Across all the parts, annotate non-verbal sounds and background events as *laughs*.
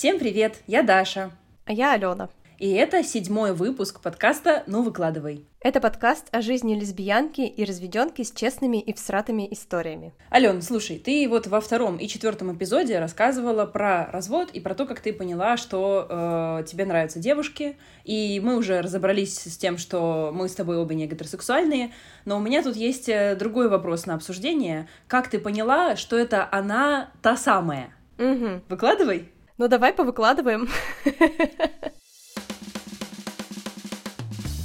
Всем привет, я Даша. А я Алена. И это седьмой выпуск подкаста «Ну выкладывай». Это подкаст о жизни лесбиянки и разведенки с честными и всратыми историями. Ален, слушай, ты вот во втором и четвертом эпизоде рассказывала про развод и про то, как ты поняла, что э, тебе нравятся девушки, и мы уже разобрались с тем, что мы с тобой оба не гетеросексуальные, но у меня тут есть э, другой вопрос на обсуждение. Как ты поняла, что это она та самая? Угу. Выкладывай. Ну давай повыкладываем.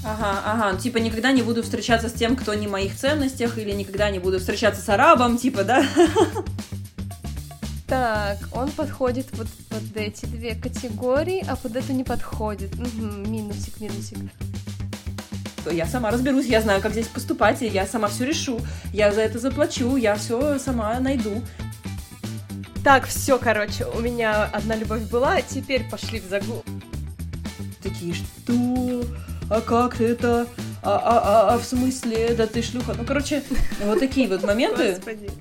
Ага, ага, ну, типа никогда не буду встречаться с тем, кто не в моих ценностях, или никогда не буду встречаться с арабом, типа, да? Так, он подходит вот под эти две категории, а под эту не подходит. Угу, минусик, минусик. Я сама разберусь, я знаю, как здесь поступать, и я сама все решу. Я за это заплачу, я все сама найду. Так, все, короче, у меня одна любовь была, теперь пошли в загул. Такие, что? а как это, а, а, а, а в смысле, да ты шлюха. Ну, короче, *laughs* вот такие вот моменты. Господи.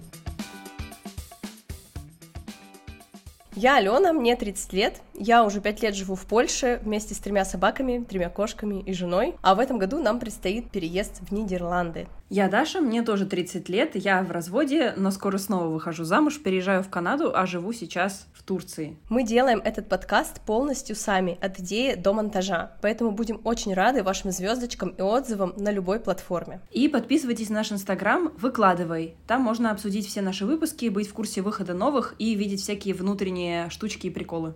Я Алена, мне 30 лет, я уже пять лет живу в Польше вместе с тремя собаками, тремя кошками и женой, а в этом году нам предстоит переезд в Нидерланды. Я Даша, мне тоже 30 лет, я в разводе, но скоро снова выхожу замуж, переезжаю в Канаду, а живу сейчас в Турции. Мы делаем этот подкаст полностью сами, от идеи до монтажа, поэтому будем очень рады вашим звездочкам и отзывам на любой платформе. И подписывайтесь на наш инстаграм «Выкладывай». Там можно обсудить все наши выпуски, быть в курсе выхода новых и видеть всякие внутренние штучки и приколы.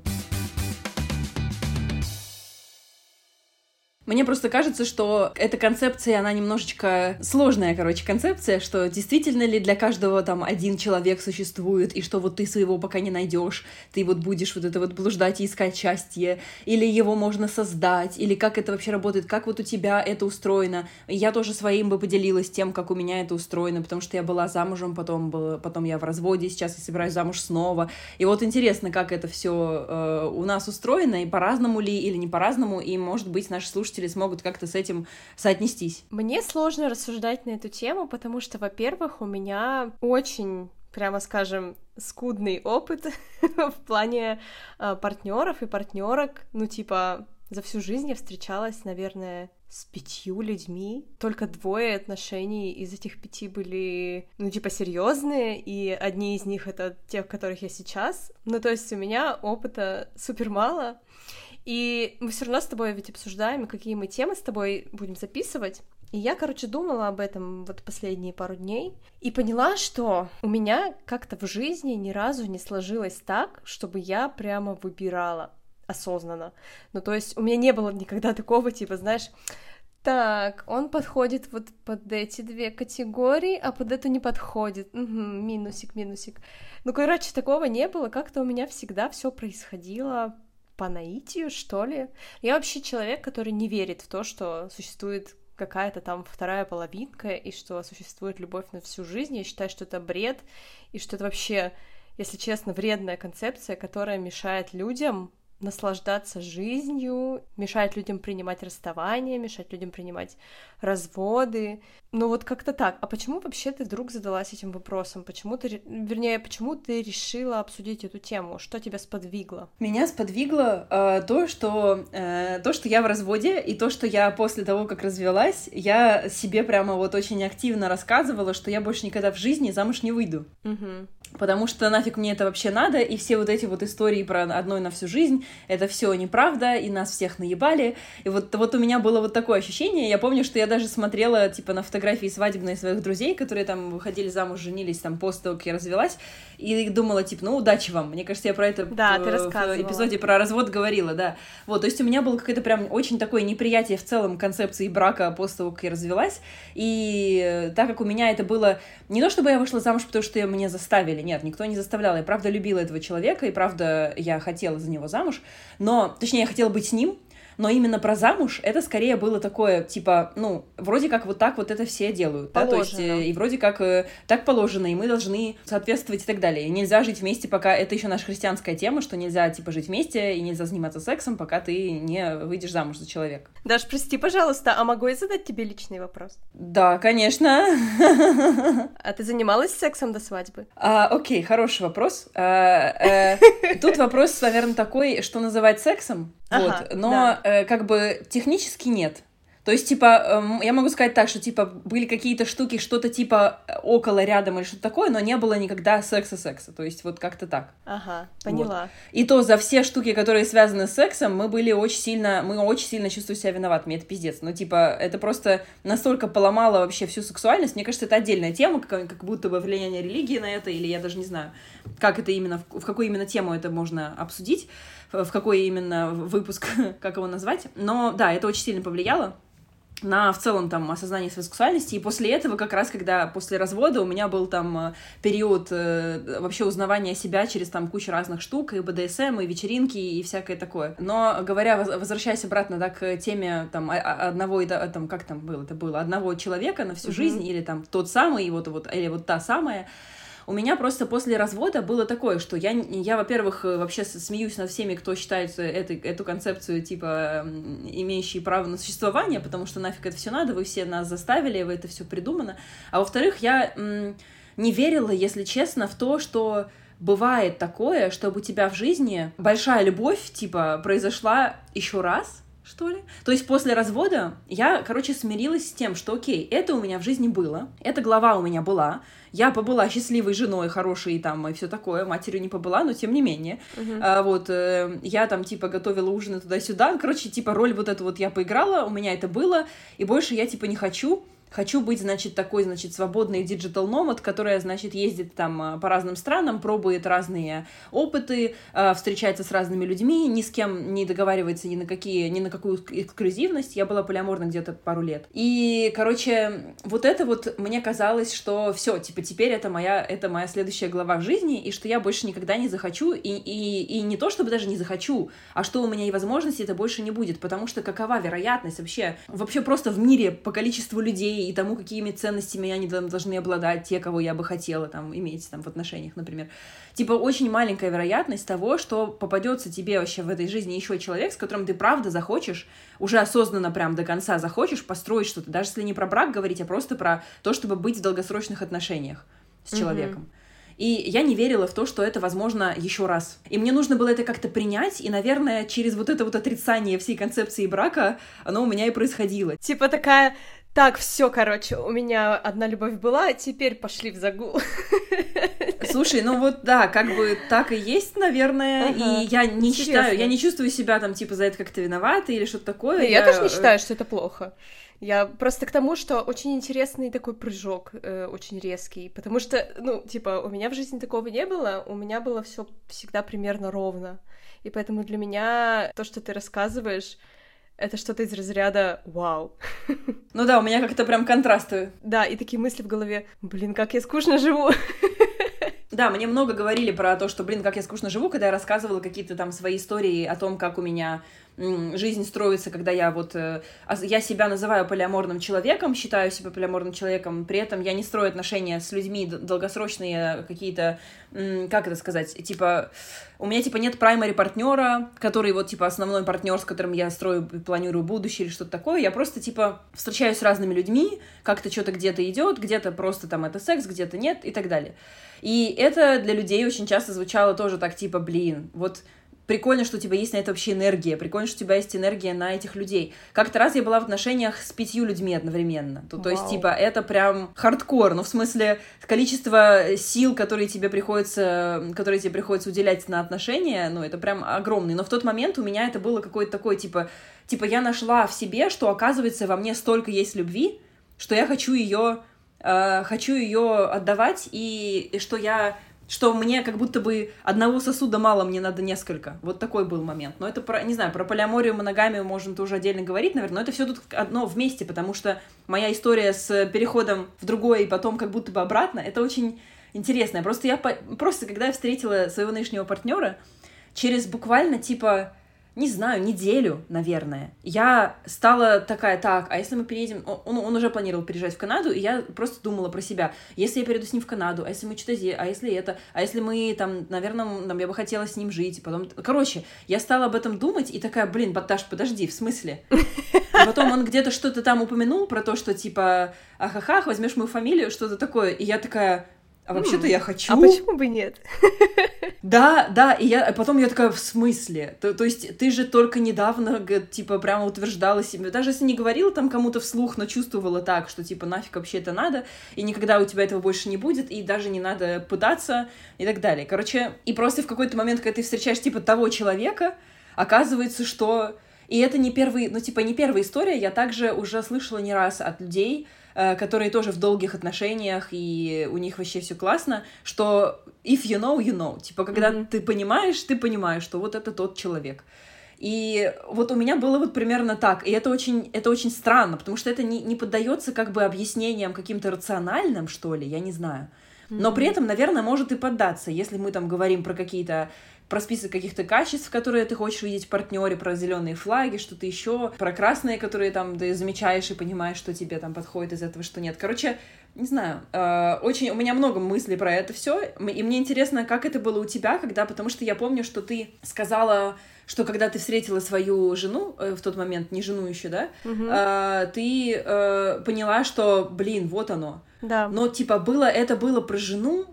Мне просто кажется, что эта концепция, она немножечко сложная, короче, концепция, что действительно ли для каждого там один человек существует, и что вот ты своего пока не найдешь, ты вот будешь вот это вот блуждать и искать счастье, или его можно создать, или как это вообще работает, как вот у тебя это устроено. Я тоже своим бы поделилась тем, как у меня это устроено, потому что я была замужем, потом, был, потом я в разводе, сейчас я собираюсь замуж снова. И вот интересно, как это все э, у нас устроено, и по-разному ли, или не по-разному, и, может быть, наши слушатели слушатели смогут как-то с этим соотнестись? Мне сложно рассуждать на эту тему, потому что, во-первых, у меня очень прямо скажем, скудный опыт *laughs* в плане э, партнеров и партнерок. Ну, типа, за всю жизнь я встречалась, наверное, с пятью людьми. Только двое отношений из этих пяти были, ну, типа, серьезные, и одни из них это те, в которых я сейчас. Ну, то есть у меня опыта супер мало. И мы все равно с тобой ведь обсуждаем, какие мы темы с тобой будем записывать. И я, короче, думала об этом вот последние пару дней и поняла, что у меня как-то в жизни ни разу не сложилось так, чтобы я прямо выбирала осознанно. Ну, то есть у меня не было никогда такого, типа, знаешь, так, он подходит вот под эти две категории, а под эту не подходит. Угу, минусик, минусик. Ну, короче, такого не было. Как-то у меня всегда все происходило по наитию, что ли. Я вообще человек, который не верит в то, что существует какая-то там вторая половинка, и что существует любовь на всю жизнь. Я считаю, что это бред, и что это вообще, если честно, вредная концепция, которая мешает людям наслаждаться жизнью, мешает людям принимать расставания, мешает людям принимать разводы. Ну вот как-то так. А почему вообще ты вдруг задалась этим вопросом? Почему ты, вернее, почему ты решила обсудить эту тему? Что тебя сподвигло? Меня сподвигло э, то, что э, то, что я в разводе, и то, что я после того, как развелась, я себе прямо вот очень активно рассказывала, что я больше никогда в жизни замуж не выйду. Угу потому что нафиг мне это вообще надо, и все вот эти вот истории про одной на всю жизнь, это все неправда, и нас всех наебали, и вот, вот у меня было вот такое ощущение, я помню, что я даже смотрела, типа, на фотографии свадебные своих друзей, которые там выходили замуж, женились там после того, как я развелась, и думала, типа, ну, удачи вам, мне кажется, я про это да, в, ты в эпизоде про развод говорила, да, вот, то есть у меня было какое-то прям очень такое неприятие в целом концепции брака после того, как я развелась, и так как у меня это было, не то чтобы я вышла замуж, потому что меня заставили, заставили. Нет, никто не заставлял. Я правда любила этого человека, и правда я хотела за него замуж. Но, точнее, я хотела быть с ним, но именно про замуж это скорее было такое, типа, ну, вроде как вот так вот это все делают, положено. да, то есть, э, и вроде как э, так положено, и мы должны соответствовать и так далее. И нельзя жить вместе, пока это еще наша христианская тема, что нельзя, типа, жить вместе и нельзя заниматься сексом, пока ты не выйдешь замуж за человека. Даш, прости, пожалуйста, а могу я задать тебе личный вопрос? Да, конечно. *laughs* А ты занималась сексом до свадьбы? А, окей, хороший вопрос. А, э, тут вопрос, наверное, такой, что называть сексом. Ага, вот, но да. э, как бы технически нет. То есть, типа, эм, я могу сказать так, что, типа, были какие-то штуки, что-то типа около, рядом или что-то такое, но не было никогда секса-секса. То есть, вот как-то так. Ага, поняла. И то за все штуки, которые связаны с сексом, мы были очень сильно, мы очень сильно чувствуем себя виноватыми. Это пиздец. Ну, типа, это просто настолько поломало вообще всю сексуальность. Мне кажется, это отдельная тема, как, как будто бы влияние религии на это, или я даже не знаю, как это именно, в, в какую именно тему это можно обсудить, в, в какой именно выпуск, *laughs* как его назвать. Но да, это очень сильно повлияло на в целом там осознание своей сексуальности. И после этого, как раз когда после развода у меня был там э, период э, вообще узнавания себя через там кучу разных штук, и БДСМ, и вечеринки, и всякое такое. Но говоря, возвращаясь обратно да, к теме там одного, там, как там было, это было, одного человека на всю mm-hmm. жизнь, или там тот самый, и вот, вот, или вот та самая, у меня просто после развода было такое, что я, я во-первых, э, вообще смеюсь над всеми, кто считает эту, эту концепцию, типа, имеющей право на существование, потому что нафиг это все надо, вы все нас заставили, вы это все придумано. А во-вторых, я не верила, если честно, в то, что бывает такое, чтобы у тебя в жизни большая любовь, типа, произошла еще раз, что ли? То есть после развода я, короче, смирилась с тем, что окей, это у меня в жизни было, эта глава у меня была, я побыла счастливой женой, хорошей там и все такое, матерью не побыла, но тем не менее. Uh-huh. А, вот, э, я там типа готовила ужины туда-сюда, короче, типа роль вот эту вот я поиграла, у меня это было, и больше я типа не хочу Хочу быть, значит, такой, значит, свободный digital nomad, которая, значит, ездит там а, по разным странам, пробует разные опыты, а, встречается с разными людьми, ни с кем не договаривается ни на какие, ни на какую эксклюзивность. Я была полиаморна где-то пару лет. И, короче, вот это вот мне казалось, что все, типа, теперь это моя, это моя следующая глава в жизни, и что я больше никогда не захочу, и, и, и не то, чтобы даже не захочу, а что у меня и возможности это больше не будет, потому что какова вероятность вообще, вообще просто в мире по количеству людей, и тому, какими ценностями они должны обладать, те, кого я бы хотела там иметь там в отношениях, например. Типа очень маленькая вероятность того, что попадется тебе вообще в этой жизни еще человек, с которым ты правда захочешь, уже осознанно прям до конца захочешь построить что-то, даже если не про брак говорить, а просто про то, чтобы быть в долгосрочных отношениях с человеком. Mm-hmm. И я не верила в то, что это возможно еще раз. И мне нужно было это как-то принять, и, наверное, через вот это вот отрицание всей концепции брака оно у меня и происходило. Типа такая, так, все, короче, у меня одна любовь была, теперь пошли в загул. *laughs* Слушай, ну вот да, как бы так и есть, наверное, ага. и я не Интересно. считаю, я не чувствую себя там типа за это как-то виновата или что-то такое. я, я тоже не считаю, что это плохо. Я просто к тому, что очень интересный такой прыжок, э, очень резкий, потому что, ну, типа, у меня в жизни такого не было, у меня было все всегда примерно ровно, и поэтому для меня то, что ты рассказываешь, это что-то из разряда «Вау». *laughs* Ну да, у меня как-то прям контрасты. Да, и такие мысли в голове «Блин, как я скучно живу». *laughs* Да, мне много говорили про то, что, блин, как я скучно живу, когда я рассказывала какие-то там свои истории о том, как у меня жизнь строится, когда я вот... Э, я себя называю полиаморным человеком, считаю себя полиаморным человеком, при этом я не строю отношения с людьми долгосрочные какие-то... Как это сказать? Типа... У меня, типа, нет праймари партнера, который вот, типа, основной партнер, с которым я строю, планирую будущее или что-то такое. Я просто, типа, встречаюсь с разными людьми, как-то что-то где-то идет, где-то просто там это секс, где-то нет и так далее. И это для людей очень часто звучало тоже так, типа, блин, вот прикольно, что у тебя есть на это вообще энергия, прикольно, что у тебя есть энергия на этих людей. Как-то раз я была в отношениях с пятью людьми одновременно. То, то есть, типа, это прям хардкор, ну, в смысле, количество сил, которые тебе приходится, которые тебе приходится уделять на отношения, ну, это прям огромный. Но в тот момент у меня это было какое-то такое, типа, типа, я нашла в себе, что, оказывается, во мне столько есть любви, что я хочу ее э, хочу ее отдавать, и, и что я что мне как будто бы одного сосуда мало, мне надо несколько. Вот такой был момент. Но это про, не знаю, про полиаморию, моногамию можно тоже отдельно говорить, наверное, но это все тут одно вместе, потому что моя история с переходом в другое и потом как будто бы обратно, это очень интересно. Просто я, просто когда я встретила своего нынешнего партнера, через буквально типа не знаю, неделю, наверное, я стала такая, так, а если мы переедем... Он, он уже планировал переезжать в Канаду, и я просто думала про себя. Если я перейду с ним в Канаду, а если мы что-то здесь, а если это, а если мы там, наверное, там, я бы хотела с ним жить, потом... Короче, я стала об этом думать, и такая, блин, Баташ, подожди, в смысле? И потом он где-то что-то там упомянул про то, что типа, ахахах, возьмешь мою фамилию, что-то такое, и я такая, а вообще-то я хочу. А почему бы нет? *laughs* Да, да, и я потом я такая, в смысле? То, то есть ты же только недавно, типа, прямо утверждала себе, даже если не говорила там кому-то вслух, но чувствовала так, что, типа, нафиг вообще это надо, и никогда у тебя этого больше не будет, и даже не надо пытаться, и так далее. Короче, и просто в какой-то момент, когда ты встречаешь, типа, того человека, оказывается, что... И это не первый, ну, типа, не первая история, я также уже слышала не раз от людей, которые тоже в долгих отношениях, и у них вообще все классно, что if you know, you know. Типа, когда mm-hmm. ты понимаешь, ты понимаешь, что вот это тот человек. И вот у меня было вот примерно так. И это очень, это очень странно, потому что это не, не поддается как бы объяснениям каким-то рациональным, что ли, я не знаю. Но при этом, наверное, может и поддаться, если мы там говорим про какие-то про список каких-то качеств, которые ты хочешь видеть в партнере, про зеленые флаги, что-то еще, про красные, которые там ты замечаешь и понимаешь, что тебе там подходит из этого, что нет. Короче, не знаю, э, очень у меня много мыслей про это все, и мне интересно, как это было у тебя, когда, потому что я помню, что ты сказала, что когда ты встретила свою жену э, в тот момент, не жену еще, да, угу. э, ты э, поняла, что, блин, вот оно. Да. Но типа было это было про жену,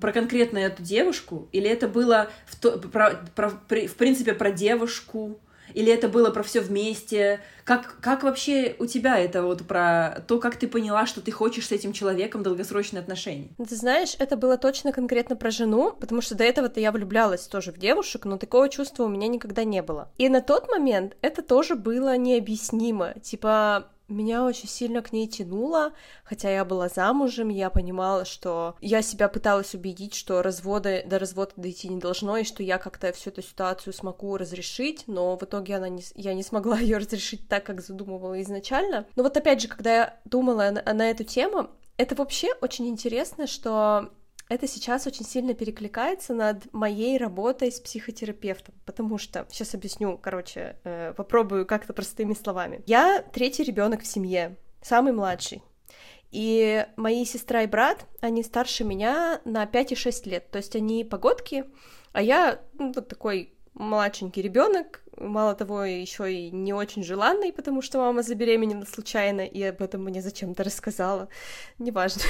про конкретно эту девушку, или это было в, то, про, про, в принципе про девушку, или это было про все вместе? Как, как вообще у тебя это вот про то, как ты поняла, что ты хочешь с этим человеком долгосрочные отношения? Ты знаешь, это было точно конкретно про жену, потому что до этого-то я влюблялась тоже в девушек, но такого чувства у меня никогда не было. И на тот момент это тоже было необъяснимо. Типа, меня очень сильно к ней тянуло, хотя я была замужем, я понимала, что я себя пыталась убедить, что развода, до развода дойти не должно, и что я как-то всю эту ситуацию смогу разрешить, но в итоге она не, я не смогла *laughs* ее разрешить так, как задумывала изначально. Но вот опять же, когда я думала на, на эту тему, это вообще очень интересно, что это сейчас очень сильно перекликается над моей работой с психотерапевтом, потому что сейчас объясню, короче, э, попробую как-то простыми словами. Я третий ребенок в семье, самый младший. И мои сестра и брат, они старше меня на 5 и 6 лет. То есть они погодки, а я ну, такой младшенький ребенок, мало того, еще и не очень желанный, потому что мама забеременела случайно, и об этом мне зачем-то рассказала. Неважно.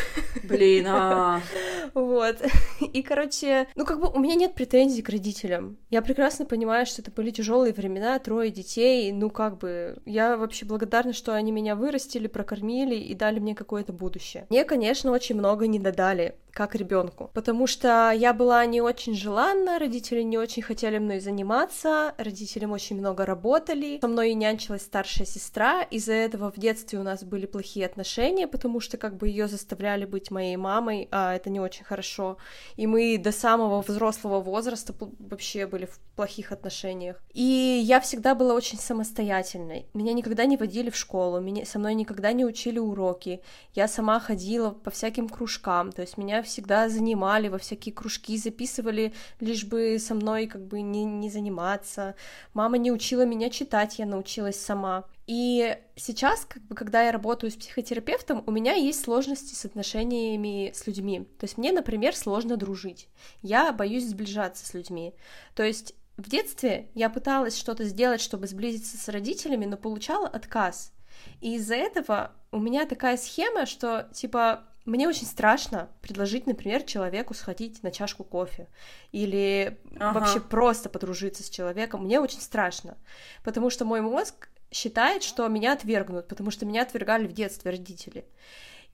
Блин, а *laughs* Вот. И, короче, ну, как бы у меня нет претензий к родителям. Я прекрасно понимаю, что это были тяжелые времена, трое детей, ну, как бы, я вообще благодарна, что они меня вырастили, прокормили и дали мне какое-то будущее. Мне, конечно, очень много не додали, как ребенку, потому что я была не очень желанна, родители не очень хотели мной заниматься, родители очень много работали, со мной и нянчилась старшая сестра, из-за этого в детстве у нас были плохие отношения, потому что как бы ее заставляли быть моей мамой, а это не очень хорошо, и мы до самого взрослого возраста вообще были в плохих отношениях. И я всегда была очень самостоятельной, меня никогда не водили в школу, меня, со мной никогда не учили уроки, я сама ходила по всяким кружкам, то есть меня всегда занимали во всякие кружки, записывали, лишь бы со мной как бы не, не заниматься. Мама Мама не учила меня читать, я научилась сама. И сейчас, как бы, когда я работаю с психотерапевтом, у меня есть сложности с отношениями с людьми. То есть мне, например, сложно дружить. Я боюсь сближаться с людьми. То есть в детстве я пыталась что-то сделать, чтобы сблизиться с родителями, но получала отказ. И из-за этого у меня такая схема, что, типа, мне очень страшно предложить, например, человеку сходить на чашку кофе или ага. вообще просто подружиться с человеком. Мне очень страшно, потому что мой мозг считает, что меня отвергнут, потому что меня отвергали в детстве родители.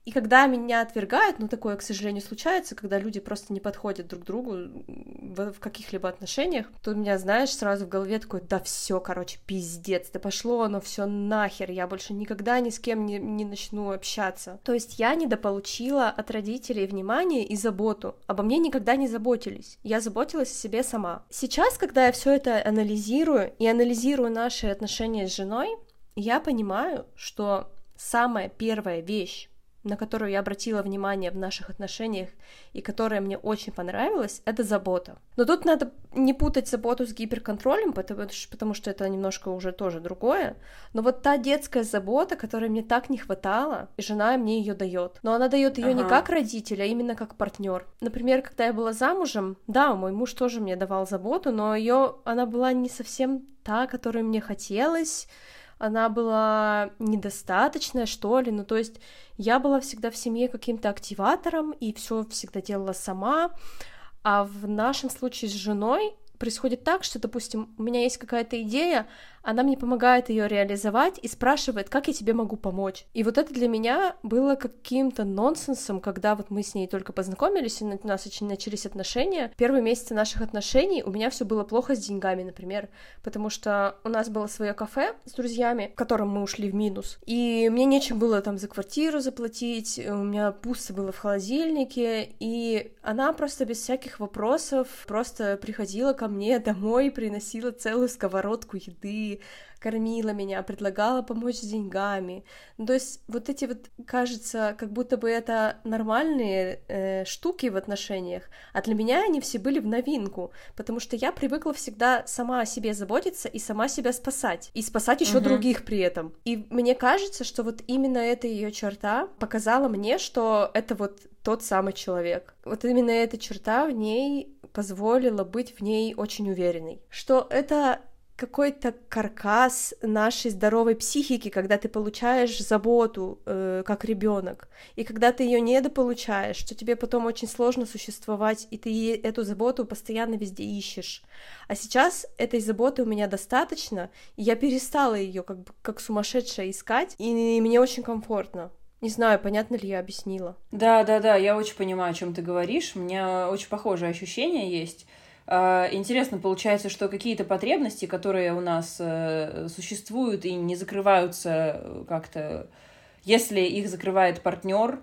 И когда меня отвергают, ну такое, к сожалению, случается, когда люди просто не подходят друг другу в, каких-либо отношениях, то у меня, знаешь, сразу в голове такой, да все, короче, пиздец, да пошло оно все нахер, я больше никогда ни с кем не, не начну общаться. То есть я недополучила от родителей внимание и заботу. Обо мне никогда не заботились. Я заботилась о себе сама. Сейчас, когда я все это анализирую и анализирую наши отношения с женой, я понимаю, что самая первая вещь, на которую я обратила внимание в наших отношениях и которая мне очень понравилась, это забота. Но тут надо не путать заботу с гиперконтролем, потому, потому что это немножко уже тоже другое. Но вот та детская забота, которой мне так не хватало, и жена мне ее дает. Но она дает ее ага. не как родитель, а именно как партнер. Например, когда я была замужем, да, мой муж тоже мне давал заботу, но ее она была не совсем та, которую мне хотелось она была недостаточная, что ли. Ну, то есть я была всегда в семье каким-то активатором и все всегда делала сама. А в нашем случае с женой происходит так, что, допустим, у меня есть какая-то идея, она мне помогает ее реализовать и спрашивает, как я тебе могу помочь. И вот это для меня было каким-то нонсенсом, когда вот мы с ней только познакомились, и у нас очень начались отношения. Первые месяцы наших отношений у меня все было плохо с деньгами, например, потому что у нас было свое кафе с друзьями, в котором мы ушли в минус, и мне нечем было там за квартиру заплатить, у меня пусто было в холодильнике, и она просто без всяких вопросов просто приходила ко мне домой, приносила целую сковородку еды, кормила меня, предлагала помочь с деньгами. Ну, то есть вот эти вот, кажется, как будто бы это нормальные э, штуки в отношениях, а для меня они все были в новинку, потому что я привыкла всегда сама о себе заботиться и сама себя спасать, и спасать еще угу. других при этом. И мне кажется, что вот именно эта ее черта показала мне, что это вот тот самый человек. Вот именно эта черта в ней позволила быть в ней очень уверенной. Что это какой-то каркас нашей здоровой психики, когда ты получаешь заботу э, как ребенок, и когда ты ее недополучаешь, что тебе потом очень сложно существовать, и ты эту заботу постоянно везде ищешь. А сейчас этой заботы у меня достаточно, и я перестала ее как, как сумасшедшая искать, и мне очень комфортно. Не знаю, понятно ли я объяснила. Да, да, да, я очень понимаю, о чем ты говоришь. У меня очень похожие ощущения есть. А, интересно получается, что какие-то потребности, которые у нас э, существуют и не закрываются э, как-то, если их закрывает партнер,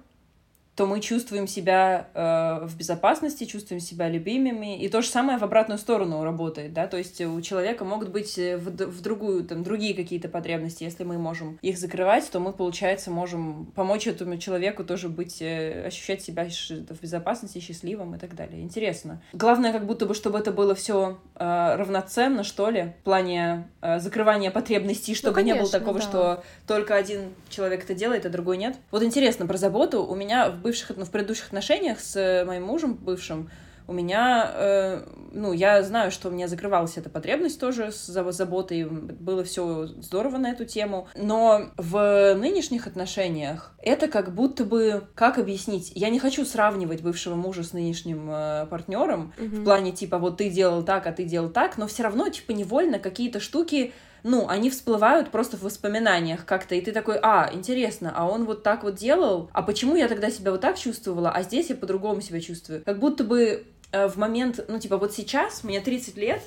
то мы чувствуем себя э, в безопасности, чувствуем себя любимыми. И то же самое в обратную сторону работает, да, то есть у человека могут быть э, в, в другую, там, другие какие-то потребности. Если мы можем их закрывать, то мы, получается, можем помочь этому человеку тоже быть, э, ощущать себя в безопасности, счастливым и так далее. Интересно. Главное, как будто бы, чтобы это было все э, равноценно, что ли, в плане э, закрывания потребностей, чтобы ну, конечно, не было такого, да. что только один человек это делает, а другой нет. Вот интересно про заботу. У меня в бывших, ну, в предыдущих отношениях с э, моим мужем бывшим, у меня, э, ну, я знаю, что у меня закрывалась эта потребность тоже с заботой, было все здорово на эту тему, но в нынешних отношениях это как будто бы, как объяснить, я не хочу сравнивать бывшего мужа с нынешним э, партнером mm-hmm. в плане типа вот ты делал так, а ты делал так, но все равно типа невольно какие-то штуки ну, они всплывают просто в воспоминаниях как-то, и ты такой, а, интересно, а он вот так вот делал, а почему я тогда себя вот так чувствовала, а здесь я по-другому себя чувствую. Как будто бы э, в момент, ну, типа, вот сейчас, мне 30 лет,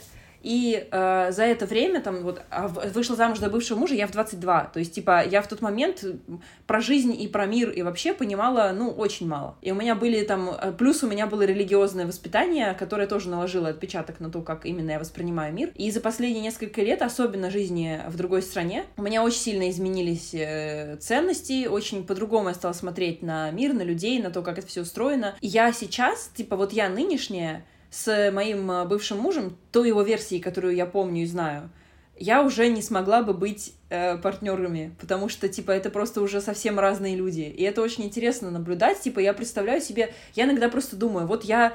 и э, за это время, там, вот, а вышла замуж за бывшего мужа я в 22. То есть, типа, я в тот момент про жизнь и про мир и вообще понимала, ну, очень мало. И у меня были там... Э, плюс у меня было религиозное воспитание, которое тоже наложило отпечаток на то, как именно я воспринимаю мир. И за последние несколько лет, особенно жизни в другой стране, у меня очень сильно изменились э, ценности, очень по-другому я стала смотреть на мир, на людей, на то, как это все устроено. И я сейчас, типа, вот я нынешняя, с моим э, бывшим мужем, той его версии, которую я помню и знаю, я уже не смогла бы быть э, партнерами, потому что, типа, это просто уже совсем разные люди. И это очень интересно наблюдать. Типа, я представляю себе, я иногда просто думаю, вот я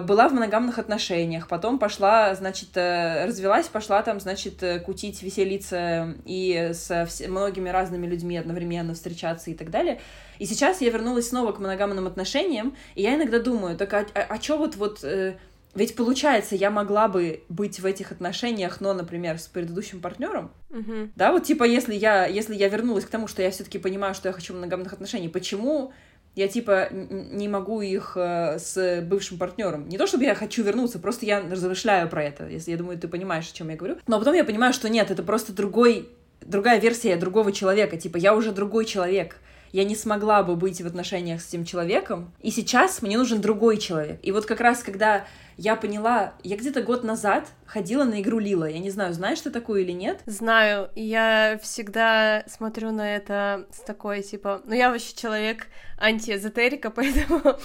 была в моногамных отношениях, потом пошла, значит, э, развелась, пошла там, значит, э, кутить, веселиться и с многими разными людьми одновременно встречаться и так далее. И сейчас я вернулась снова к моногамным отношениям, и я иногда думаю, так а, а, а чё вот, вот э, ведь получается, я могла бы быть в этих отношениях, но, например, с предыдущим партнером. Uh-huh. Да, вот типа, если я, если я вернулась к тому, что я все-таки понимаю, что я хочу моногамных отношений, почему я типа не могу их э, с бывшим партнером. Не то чтобы я хочу вернуться, просто я размышляю про это. Если я думаю, ты понимаешь, о чем я говорю. Но потом я понимаю, что нет, это просто другой, другая версия другого человека. Типа, я уже другой человек я не смогла бы быть в отношениях с этим человеком, и сейчас мне нужен другой человек. И вот как раз, когда я поняла, я где-то год назад ходила на игру Лила. Я не знаю, знаешь ты такую или нет? Знаю. Я всегда смотрю на это с такой, типа... Ну, я вообще человек антиэзотерика, *laughs* поэтому...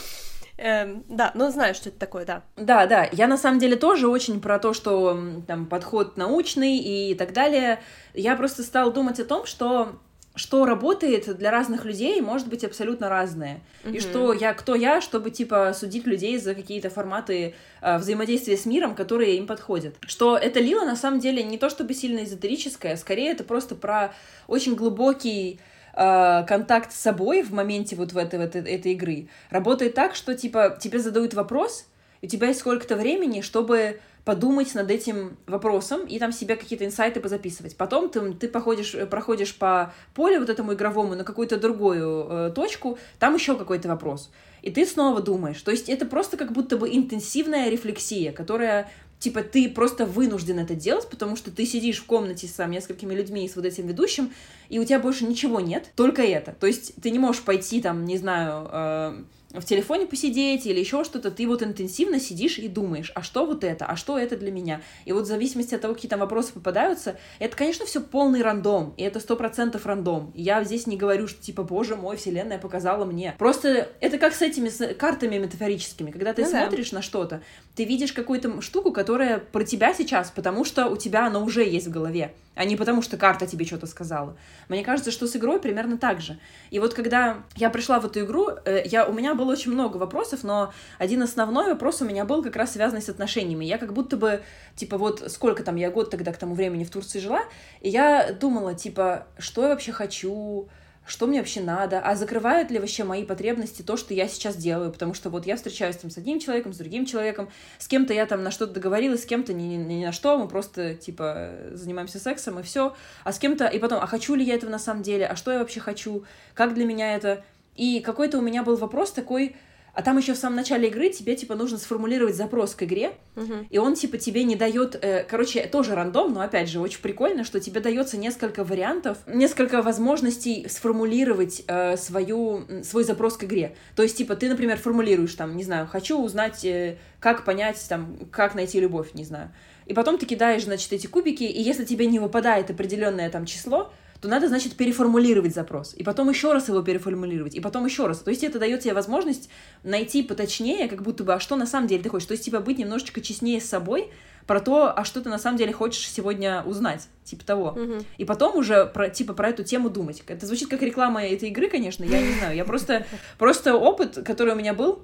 Эм, да, ну знаю, что это такое, да. Да, да. Я на самом деле тоже очень про то, что там подход научный и так далее. Я просто стала думать о том, что что работает для разных людей, может быть абсолютно разное. Mm-hmm. И что я, кто я, чтобы, типа, судить людей за какие-то форматы э, взаимодействия с миром, которые им подходят. Что это лила, на самом деле, не то чтобы сильно эзотерическое, скорее это просто про очень глубокий э, контакт с собой в моменте вот в этой, в этой, этой игры. Работает так, что, типа, тебе задают вопрос, и у тебя есть сколько-то времени, чтобы подумать над этим вопросом и там себе какие-то инсайты позаписывать. Потом ты, ты походишь, э, проходишь по полю вот этому игровому на какую-то другую э, точку, там еще какой-то вопрос. И ты снова думаешь. То есть это просто как будто бы интенсивная рефлексия, которая типа ты просто вынужден это делать, потому что ты сидишь в комнате с там, несколькими людьми и с вот этим ведущим, и у тебя больше ничего нет, только это. То есть ты не можешь пойти там, не знаю, э, в телефоне посидеть или еще что-то, ты вот интенсивно сидишь и думаешь, а что вот это, а что это для меня. И вот в зависимости от того, какие там вопросы попадаются, это, конечно, все полный рандом, и это сто процентов рандом. Я здесь не говорю, что типа, боже мой, вселенная показала мне. Просто это как с этими с картами метафорическими, когда ты ну, смотришь да. на что-то, ты видишь какую-то штуку, которая про тебя сейчас, потому что у тебя она уже есть в голове а не потому, что карта тебе что-то сказала. Мне кажется, что с игрой примерно так же. И вот когда я пришла в эту игру, э, я, у меня было очень много вопросов, но один основной вопрос у меня был как раз связанный с отношениями. Я как будто бы, типа, вот сколько там, я год тогда к тому времени в Турции жила, и я думала, типа, что я вообще хочу, что мне вообще надо, а закрывают ли вообще мои потребности то, что я сейчас делаю, потому что вот я встречаюсь там с одним человеком, с другим человеком, с кем-то я там на что-то договорилась, с кем-то ни, ни, ни на что, мы просто, типа, занимаемся сексом и все, а с кем-то, и потом, а хочу ли я этого на самом деле, а что я вообще хочу, как для меня это, и какой-то у меня был вопрос такой, а там еще в самом начале игры тебе, типа, нужно сформулировать запрос к игре, uh-huh. и он, типа, тебе не дает, э, короче, тоже рандом, но, опять же, очень прикольно, что тебе дается несколько вариантов, несколько возможностей сформулировать э, свою, свой запрос к игре. То есть, типа, ты, например, формулируешь, там, не знаю, хочу узнать, э, как понять, там, как найти любовь, не знаю. И потом ты кидаешь, значит, эти кубики, и если тебе не выпадает определенное там число, то надо, значит, переформулировать запрос, и потом еще раз его переформулировать, и потом еще раз. То есть это дает тебе возможность найти поточнее, как будто бы, а что на самом деле ты хочешь. То есть, типа, быть немножечко честнее с собой, про то, а что ты на самом деле хочешь сегодня узнать, типа того. Угу. И потом уже про, типа про эту тему думать. Это звучит как реклама этой игры, конечно, я не знаю. Я просто, *laughs* просто опыт, который у меня был,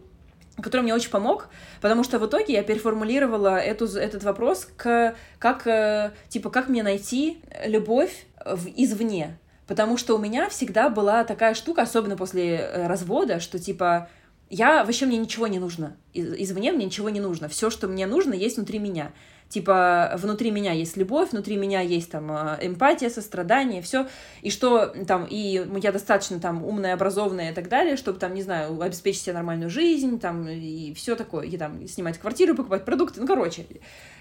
который мне очень помог, потому что в итоге я переформулировала эту, этот вопрос к как, э, типа, как мне найти любовь извне. Потому что у меня всегда была такая штука, особенно после э, развода, что, типа, я вообще мне ничего не нужно. Из, извне мне ничего не нужно. Все, что мне нужно, есть внутри меня типа внутри меня есть любовь, внутри меня есть там э, эмпатия, сострадание, все, и что там, и я достаточно там умная, образованная и так далее, чтобы там, не знаю, обеспечить себе нормальную жизнь, там, и все такое, и там снимать квартиру, покупать продукты, ну, короче,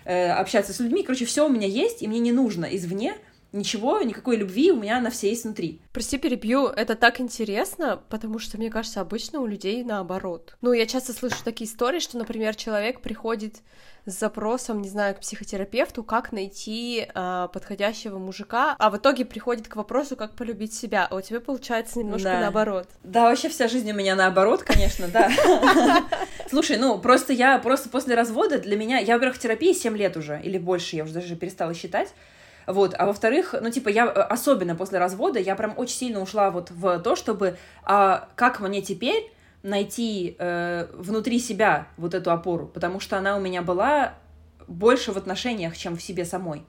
э, общаться с людьми, короче, все у меня есть, и мне не нужно извне ничего, никакой любви у меня на все есть внутри. Прости, перебью, это так интересно, потому что, мне кажется, обычно у людей наоборот. Ну, я часто слышу такие истории, что, например, человек приходит с запросом, не знаю, к психотерапевту, как найти э, подходящего мужика, а в итоге приходит к вопросу, как полюбить себя, а у тебя получается немножко да. наоборот. Да, вообще вся жизнь у меня наоборот, конечно, да. *laughs* Слушай, ну, просто я, просто после развода для меня, я, во-первых, в терапии 7 лет уже, или больше, я уже даже перестала считать, вот, а во-вторых, ну, типа, я, особенно после развода, я прям очень сильно ушла вот в то, чтобы, а, как мне теперь найти э, внутри себя вот эту опору, потому что она у меня была больше в отношениях, чем в себе самой.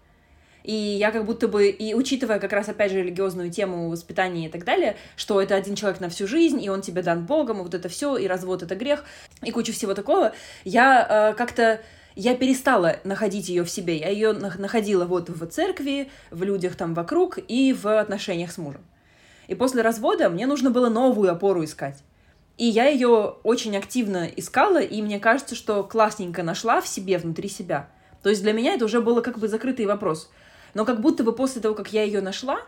И я как будто бы, и учитывая как раз, опять же, религиозную тему воспитания и так далее, что это один человек на всю жизнь, и он тебе дан Богом, и вот это все, и развод это грех, и куча всего такого, я э, как-то я перестала находить ее в себе. Я ее находила вот в церкви, в людях там вокруг и в отношениях с мужем. И после развода мне нужно было новую опору искать. И я ее очень активно искала, и мне кажется, что классненько нашла в себе, внутри себя. То есть для меня это уже было как бы закрытый вопрос. Но как будто бы после того, как я ее нашла,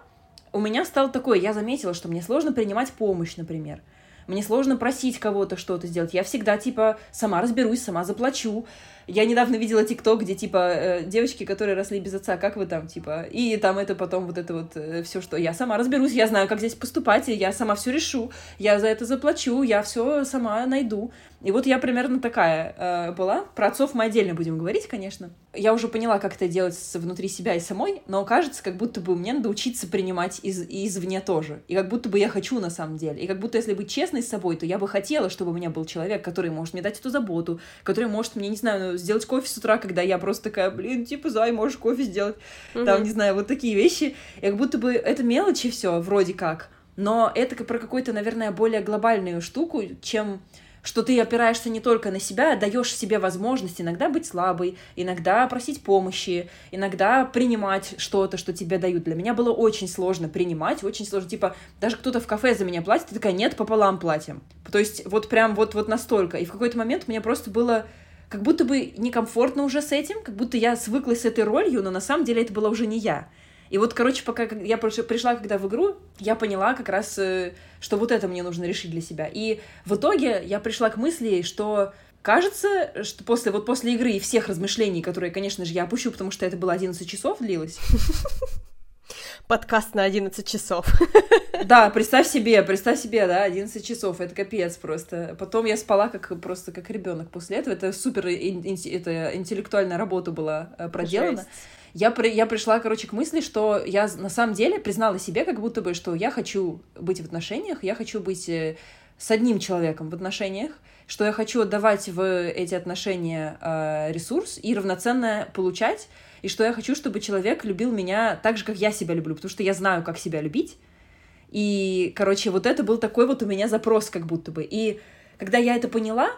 у меня стало такое, я заметила, что мне сложно принимать помощь, например. мне сложно просить кого-то что-то сделать. Я всегда, типа, сама разберусь, сама заплачу. Я недавно видела ТикТок, где, типа, э, девочки, которые росли без отца, как вы там, типа, и там это потом вот это вот э, все, что я сама разберусь, я знаю, как здесь поступать, и я сама все решу, я за это заплачу, я все сама найду. И вот я примерно такая э, была. Про отцов мы отдельно будем говорить, конечно. Я уже поняла, как это делать внутри себя и самой, но кажется, как будто бы мне надо учиться принимать из, извне тоже. И как будто бы я хочу на самом деле. И как будто если быть честной с собой, то я бы хотела, чтобы у меня был человек, который может мне дать эту заботу, который может мне, не знаю, сделать кофе с утра, когда я просто такая, блин, типа, зай, можешь кофе сделать. Mm-hmm. Там, не знаю, вот такие вещи. И как будто бы это мелочи все вроде как. Но это про какую-то, наверное, более глобальную штуку, чем что ты опираешься не только на себя, а даешь себе возможность иногда быть слабой, иногда просить помощи, иногда принимать что-то, что тебе дают. Для меня было очень сложно принимать, очень сложно, типа, даже кто-то в кафе за меня платит, ты такая, нет, пополам платим. То есть вот прям вот, вот настолько. И в какой-то момент мне просто было как будто бы некомфортно уже с этим, как будто я свыклась с этой ролью, но на самом деле это была уже не я. И вот, короче, пока я пришла когда в игру, я поняла как раз, э, что вот это мне нужно решить для себя. И в итоге я пришла к мысли, что кажется, что после, вот после игры и всех размышлений, которые, конечно же, я опущу, потому что это было 11 часов длилось, подкаст на 11 часов. *laughs* Да, представь себе, представь себе, да, 11 часов, это капец просто. Потом я спала как просто как ребенок после этого. Это супер, это интеллектуальная работа была э, проделана. Жесть я, при, я пришла, короче, к мысли, что я на самом деле признала себе, как будто бы, что я хочу быть в отношениях, я хочу быть э, с одним человеком в отношениях, что я хочу отдавать в эти отношения э, ресурс и равноценно получать, и что я хочу, чтобы человек любил меня так же, как я себя люблю, потому что я знаю, как себя любить. И, короче, вот это был такой вот у меня запрос, как будто бы. И когда я это поняла,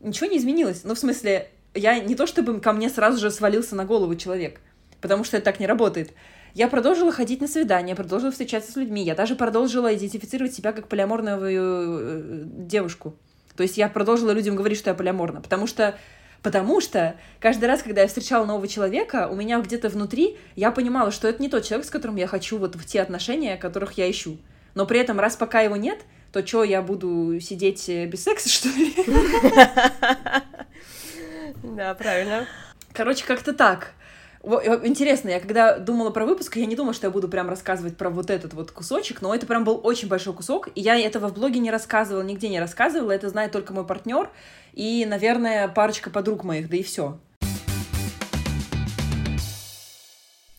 ничего не изменилось. Ну, в смысле, я не то чтобы ко мне сразу же свалился на голову человек потому что это так не работает. Я продолжила ходить на свидания, продолжила встречаться с людьми. Я даже продолжила идентифицировать себя как полиаморную э, девушку. То есть я продолжила людям говорить, что я полиаморна, потому что Потому что каждый раз, когда я встречала нового человека, у меня где-то внутри я понимала, что это не тот человек, с которым я хочу вот в те отношения, которых я ищу. Но при этом, раз пока его нет, то что, я буду сидеть э, без секса, *laughs* что ли? *laughs* Да, правильно. Короче, как-то так. Интересно, я когда думала про выпуск, я не думала, что я буду прям рассказывать про вот этот вот кусочек, но это прям был очень большой кусок, и я этого в блоге не рассказывала, нигде не рассказывала, это знает только мой партнер и, наверное, парочка подруг моих, да и все.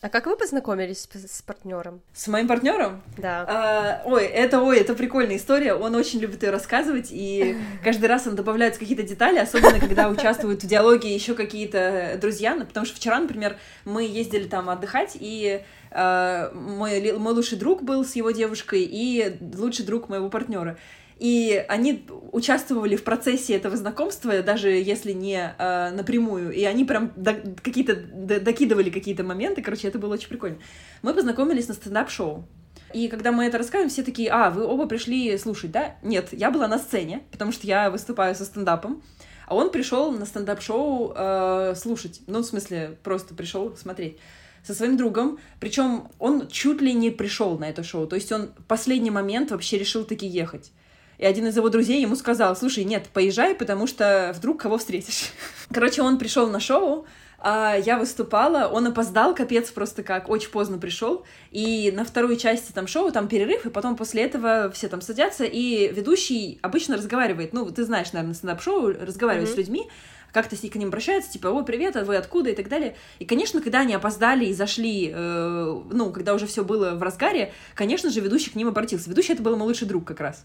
А как вы познакомились с, с партнером? С моим партнером? Да. А, ой, это ой, это прикольная история. Он очень любит ее рассказывать, и каждый раз он добавляет какие-то детали, особенно когда участвуют в диалоге еще какие-то друзья. Ну, потому что вчера, например, мы ездили там отдыхать, и э, мой, мой лучший друг был с его девушкой и лучший друг моего партнера. И они участвовали в процессе этого знакомства, даже если не э, напрямую, и они прям до, какие-то до, докидывали какие-то моменты, короче, это было очень прикольно. Мы познакомились на стендап-шоу. И когда мы это рассказываем, все такие, а, вы оба пришли слушать, да? Нет, я была на сцене, потому что я выступаю со стендапом, а он пришел на стендап-шоу э, слушать. Ну, в смысле, просто пришел смотреть со своим другом. Причем он чуть ли не пришел на это шоу. То есть он в последний момент вообще решил таки ехать. И один из его друзей ему сказал, слушай, нет, поезжай, потому что вдруг кого встретишь. *laughs* Короче, он пришел на шоу, а я выступала, он опоздал, капец просто как, очень поздно пришел, и на второй части там шоу, там перерыв, и потом после этого все там садятся, и ведущий обычно разговаривает, ну, ты знаешь, наверное, стендап-шоу, разговаривает mm-hmm. с людьми, как-то к ним обращается, типа, о, привет, а вы откуда и так далее. И, конечно, когда они опоздали и зашли, э, ну, когда уже все было в разгаре, конечно же, ведущий к ним обратился. Ведущий это был мой лучший друг как раз.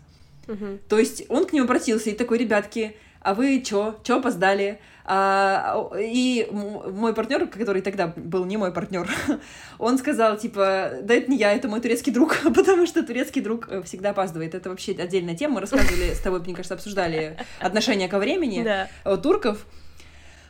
Угу. То есть он к ним обратился и такой, ребятки, а вы чё? Чё опоздали? А, и мой партнер, который тогда был не мой партнер, *laughs* он сказал, типа, да это не я, это мой турецкий друг, *laughs* потому что турецкий друг э, всегда опаздывает. Это вообще отдельная тема. Мы рассказывали с тобой, мне кажется, обсуждали отношения ко времени да. турков.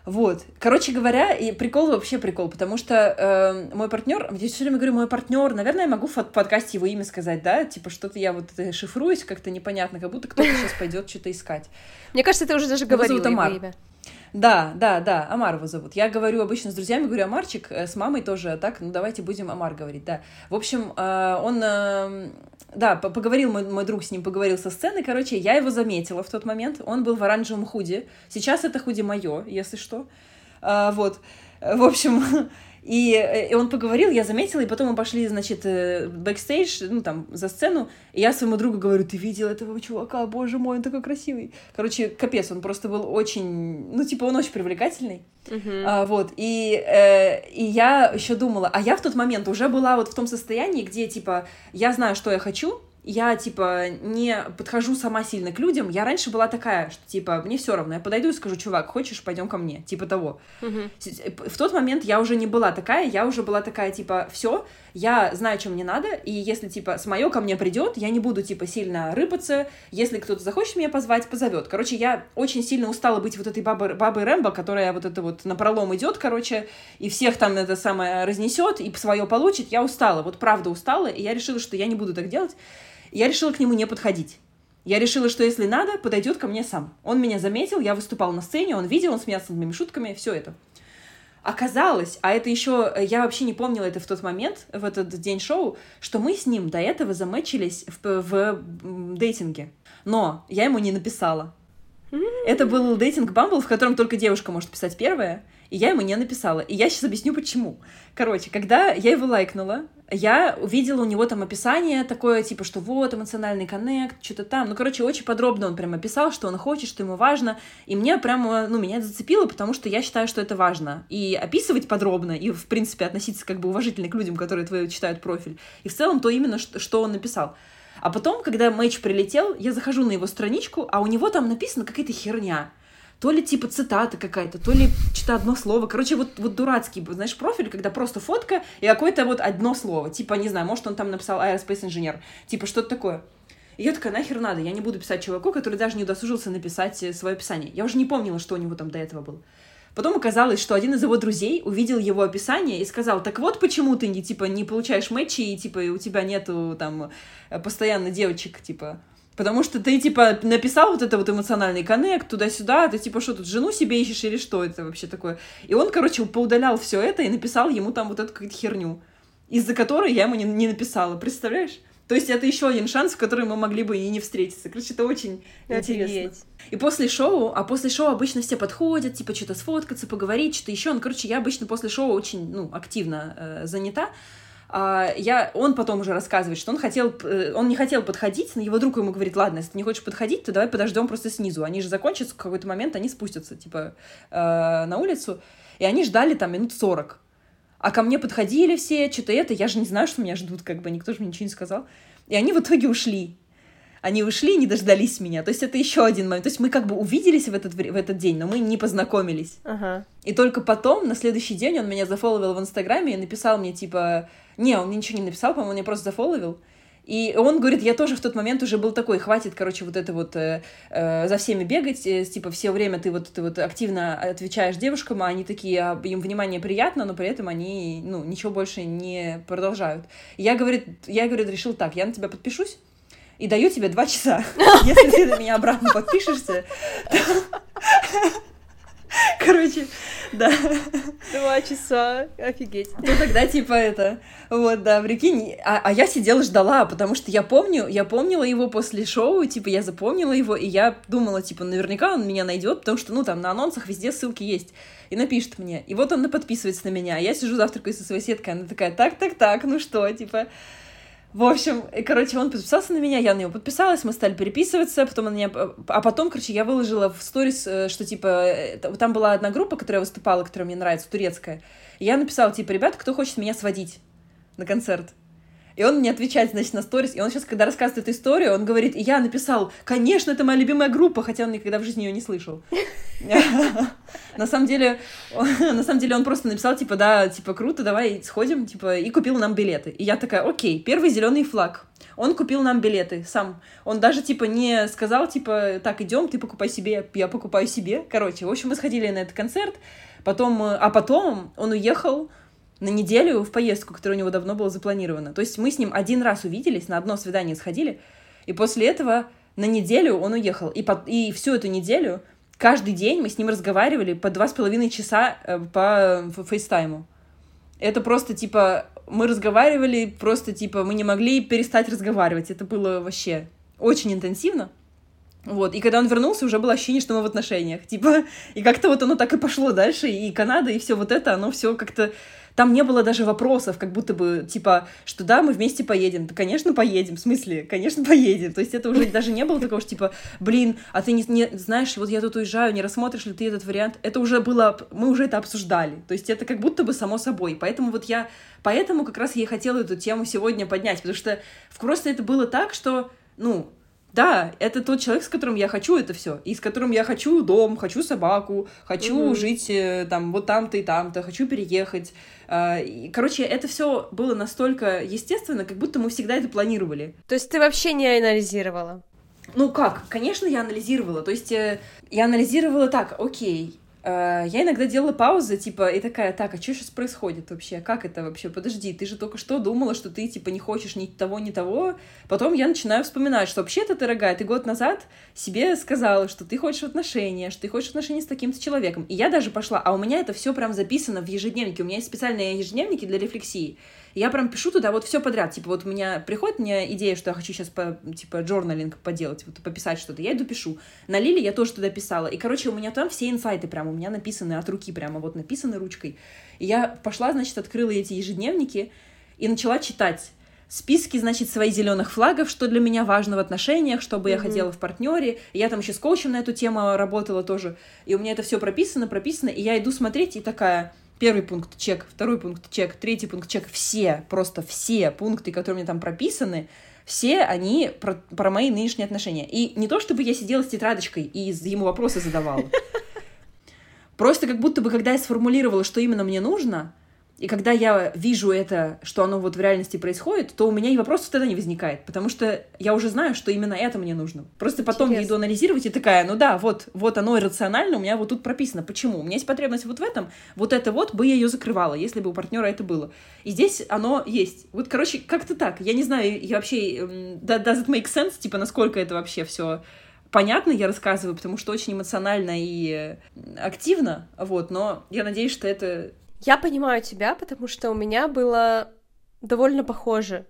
Вот. Короче говоря, и прикол вообще прикол, потому что э, мой партнер, я все время говорю, мой партнер, наверное, я могу в подкасте его имя сказать, да, типа что-то я вот шифруюсь, как-то непонятно, как будто кто-то сейчас пойдет что-то искать. Мне кажется, ты уже даже говорила его, имя. Да, да, да, Амар его зовут. Я говорю обычно с друзьями, говорю Амарчик, э, с мамой тоже так, ну давайте будем Амар говорить, да. В общем, э, он, э, да, поговорил, мой, мой друг с ним поговорил со сцены, короче, я его заметила в тот момент, он был в оранжевом худи, сейчас это худи мое, если что, вот, в общем, *laughs* И, э, и он поговорил, я заметила, и потом мы пошли, значит, э, бэкстейдж, ну, там, за сцену, и я своему другу говорю, ты видел этого чувака, боже мой, он такой красивый. Короче, капец, он просто был очень, ну, типа, он очень привлекательный. Uh-huh. А, вот, и, э, и я еще думала, а я в тот момент уже была вот в том состоянии, где, типа, я знаю, что я хочу, я, типа, не подхожу сама сильно к людям. Я раньше была такая, что, типа, мне все равно. Я подойду и скажу, чувак, хочешь, пойдем ко мне. Типа того. Угу. В тот момент я уже не была такая, я уже была такая, типа, все, я знаю, что мне надо, и если, типа, с мое ко мне придет, я не буду, типа, сильно рыпаться. Если кто-то захочет меня позвать, позовет. Короче, я очень сильно устала быть вот этой бабой, бабой Рэмбо, которая вот это вот на пролом идет, короче, и всех там это самое разнесет, и свое получит. Я устала, вот правда устала, и я решила, что я не буду так делать. Я решила к нему не подходить. Я решила, что если надо, подойдет ко мне сам. Он меня заметил, я выступала на сцене, он видел, он смеялся над моими шутками, все это. Оказалось, а это еще, я вообще не помнила это в тот момент, в этот день шоу, что мы с ним до этого замечились в, в дейтинге. Но я ему не написала. Это был дейтинг Бамбл, в котором только девушка может писать первое, и я ему не написала. И я сейчас объясню, почему. Короче, когда я его лайкнула, я увидела у него там описание такое, типа, что вот, эмоциональный коннект, что-то там. Ну, короче, очень подробно он прям описал, что он хочет, что ему важно. И мне прямо, ну, меня это зацепило, потому что я считаю, что это важно. И описывать подробно, и, в принципе, относиться как бы уважительно к людям, которые твои читают профиль. И в целом то именно, что, он написал. А потом, когда матч прилетел, я захожу на его страничку, а у него там написано какая-то херня то ли типа цитата какая-то, то ли что-то одно слово. Короче, вот, вот дурацкий, знаешь, профиль, когда просто фотка и какое-то вот одно слово. Типа, не знаю, может, он там написал Aerospace инженер. Типа, что-то такое. И я такая, нахер надо, я не буду писать чуваку, который даже не удосужился написать э, свое описание. Я уже не помнила, что у него там до этого было. Потом оказалось, что один из его друзей увидел его описание и сказал, так вот почему ты не, типа, не получаешь матчи, и, типа, у тебя нету, там, э, постоянно девочек, типа, Потому что ты, типа, написал вот это вот эмоциональный коннект туда-сюда, ты, типа, что тут, жену себе ищешь или что это вообще такое? И он, короче, поудалял все это и написал ему там вот эту какую-то херню, из-за которой я ему не, не написала, представляешь? То есть это еще один шанс, в который мы могли бы и не встретиться. Короче, это очень Офигеть. интересно. И после шоу, а после шоу обычно все подходят, типа что-то сфоткаться, поговорить, что-то еще. Ну, короче, я обычно после шоу очень, ну, активно э, занята. А, я, он потом уже рассказывает, что он хотел, э, он не хотел подходить, но его друг ему говорит, ладно, если ты не хочешь подходить, то давай подождем просто снизу. Они же закончатся, в какой-то момент они спустятся, типа, э, на улицу, и они ждали там минут сорок. А ко мне подходили все, что-то это, я же не знаю, что меня ждут, как бы, никто же мне ничего не сказал. И они в итоге ушли. Они ушли, не дождались меня. То есть это еще один момент. То есть мы как бы увиделись в этот, в этот день, но мы не познакомились. Ага. И только потом, на следующий день, он меня зафоловил в Инстаграме и написал мне, типа... Не, он мне ничего не написал, по-моему, он меня просто зафоловил. И он говорит, я тоже в тот момент уже был такой, хватит, короче, вот это вот э, э, за всеми бегать, э, типа все время ты вот, ты вот активно отвечаешь девушкам, а они такие, а им внимание приятно, но при этом они, ну, ничего больше не продолжают. И я, говорит, я, говорит, решил так, я на тебя подпишусь, и даю тебе два часа. *laughs* Если ты на меня обратно подпишешься, *laughs* Короче, да. Два часа, офигеть. Ну тогда типа это, вот, да, прикинь. А, а я сидела, ждала, потому что я помню, я помнила его после шоу, типа я запомнила его, и я думала, типа, наверняка он меня найдет, потому что, ну, там на анонсах везде ссылки есть. И напишет мне. И вот он подписывается на меня. Я сижу завтракаю со своей сеткой, она такая, так, так, так, ну что, типа, в общем, и, короче, он подписался на меня, я на него подписалась, мы стали переписываться, потом он меня... А потом, короче, я выложила в сторис, э, что, типа, э, там была одна группа, которая выступала, которая мне нравится, турецкая. И я написала, типа, ребята, кто хочет меня сводить на концерт? И он мне отвечает, значит, на сторис. И он сейчас, когда рассказывает эту историю, он говорит, и я написал, конечно, это моя любимая группа, хотя он никогда в жизни ее не слышал. На самом деле, на самом деле он просто написал, типа, да, типа, круто, давай сходим, типа, и купил нам билеты. И я такая, окей, первый зеленый флаг. Он купил нам билеты сам. Он даже, типа, не сказал, типа, так, идем, ты покупай себе, я покупаю себе. Короче, в общем, мы сходили на этот концерт. Потом, а потом он уехал на неделю в поездку, которая у него давно была запланирована. То есть мы с ним один раз увиделись, на одно свидание сходили, и после этого на неделю он уехал. И, по, и всю эту неделю каждый день мы с ним разговаривали по два с половиной часа э, по фейстайму. Это просто, типа, мы разговаривали, просто, типа, мы не могли перестать разговаривать. Это было вообще очень интенсивно. Вот, и когда он вернулся, уже было ощущение, что мы в отношениях, типа, и как-то вот оно так и пошло дальше, и Канада, и все вот это, оно все как-то там не было даже вопросов, как будто бы, типа, что да, мы вместе поедем. Да, конечно, поедем. В смысле? Конечно, поедем. То есть это уже даже не было такого, что, типа, блин, а ты не, не знаешь, вот я тут уезжаю, не рассмотришь ли ты этот вариант? Это уже было, мы уже это обсуждали. То есть это как будто бы само собой. Поэтому вот я, поэтому как раз я и хотела эту тему сегодня поднять, потому что просто это было так, что, ну, да, это тот человек, с которым я хочу это все, и с которым я хочу дом, хочу собаку, хочу mm-hmm. жить э, там вот там-то и там-то, хочу переехать. А, короче, это все было настолько естественно, как будто мы всегда это планировали. То есть ты вообще не анализировала? Ну как? Конечно, я анализировала. То есть э, я анализировала так, окей, я иногда делала паузы, типа, и такая, так, а что сейчас происходит вообще? Как это вообще? Подожди, ты же только что думала, что ты, типа, не хочешь ни того, ни того. Потом я начинаю вспоминать, что вообще-то, дорогая, ты год назад себе сказала, что ты хочешь отношения, что ты хочешь отношения с таким-то человеком. И я даже пошла, а у меня это все прям записано в ежедневнике. У меня есть специальные ежедневники для рефлексии я прям пишу туда вот все подряд. Типа вот у меня приходит мне идея, что я хочу сейчас по, типа журналинг поделать, вот пописать что-то. Я иду пишу. На Лили я тоже туда писала. И, короче, у меня там все инсайты прям у меня написаны от руки прямо, вот написаны ручкой. И я пошла, значит, открыла эти ежедневники и начала читать списки, значит, своих зеленых флагов, что для меня важно в отношениях, что бы mm-hmm. я хотела в партнере. Я там еще с коучем на эту тему работала тоже. И у меня это все прописано, прописано, и я иду смотреть и такая, Первый пункт — чек, второй пункт — чек, третий пункт — чек. Все, просто все пункты, которые мне там прописаны, все они про, про мои нынешние отношения. И не то, чтобы я сидела с тетрадочкой и ему вопросы задавала. Просто как будто бы, когда я сформулировала, что именно мне нужно, и когда я вижу это, что оно вот в реальности происходит, то у меня и вопросов тогда не возникает, потому что я уже знаю, что именно это мне нужно. Просто потом Интересно. я иду анализировать и такая, ну да, вот, вот оно рационально, у меня вот тут прописано. Почему? У меня есть потребность вот в этом, вот это вот бы я ее закрывала, если бы у партнера это было. И здесь оно есть. Вот, короче, как-то так. Я не знаю, я вообще, does it make sense, типа, насколько это вообще все понятно я рассказываю, потому что очень эмоционально и активно, вот, но я надеюсь, что это я понимаю тебя, потому что у меня было довольно похоже.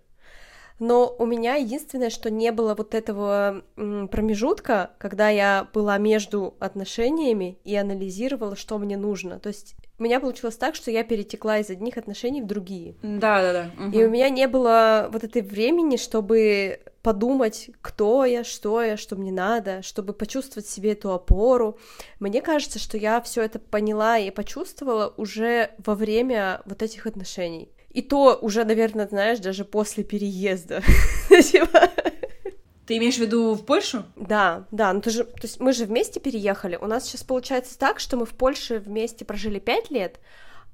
Но у меня единственное, что не было вот этого промежутка, когда я была между отношениями и анализировала, что мне нужно. То есть у меня получилось так, что я перетекла из одних отношений в другие. Да, да, да. Угу. И у меня не было вот этой времени, чтобы подумать, кто я, что я, что мне надо, чтобы почувствовать себе эту опору. Мне кажется, что я все это поняла и почувствовала уже во время вот этих отношений. И то уже, наверное, знаешь, даже после переезда. *laughs* Типа. Ты имеешь в виду в Польшу? Да, да. Ну, ты же, то есть мы же вместе переехали. У нас сейчас получается так, что мы в Польше вместе прожили пять лет,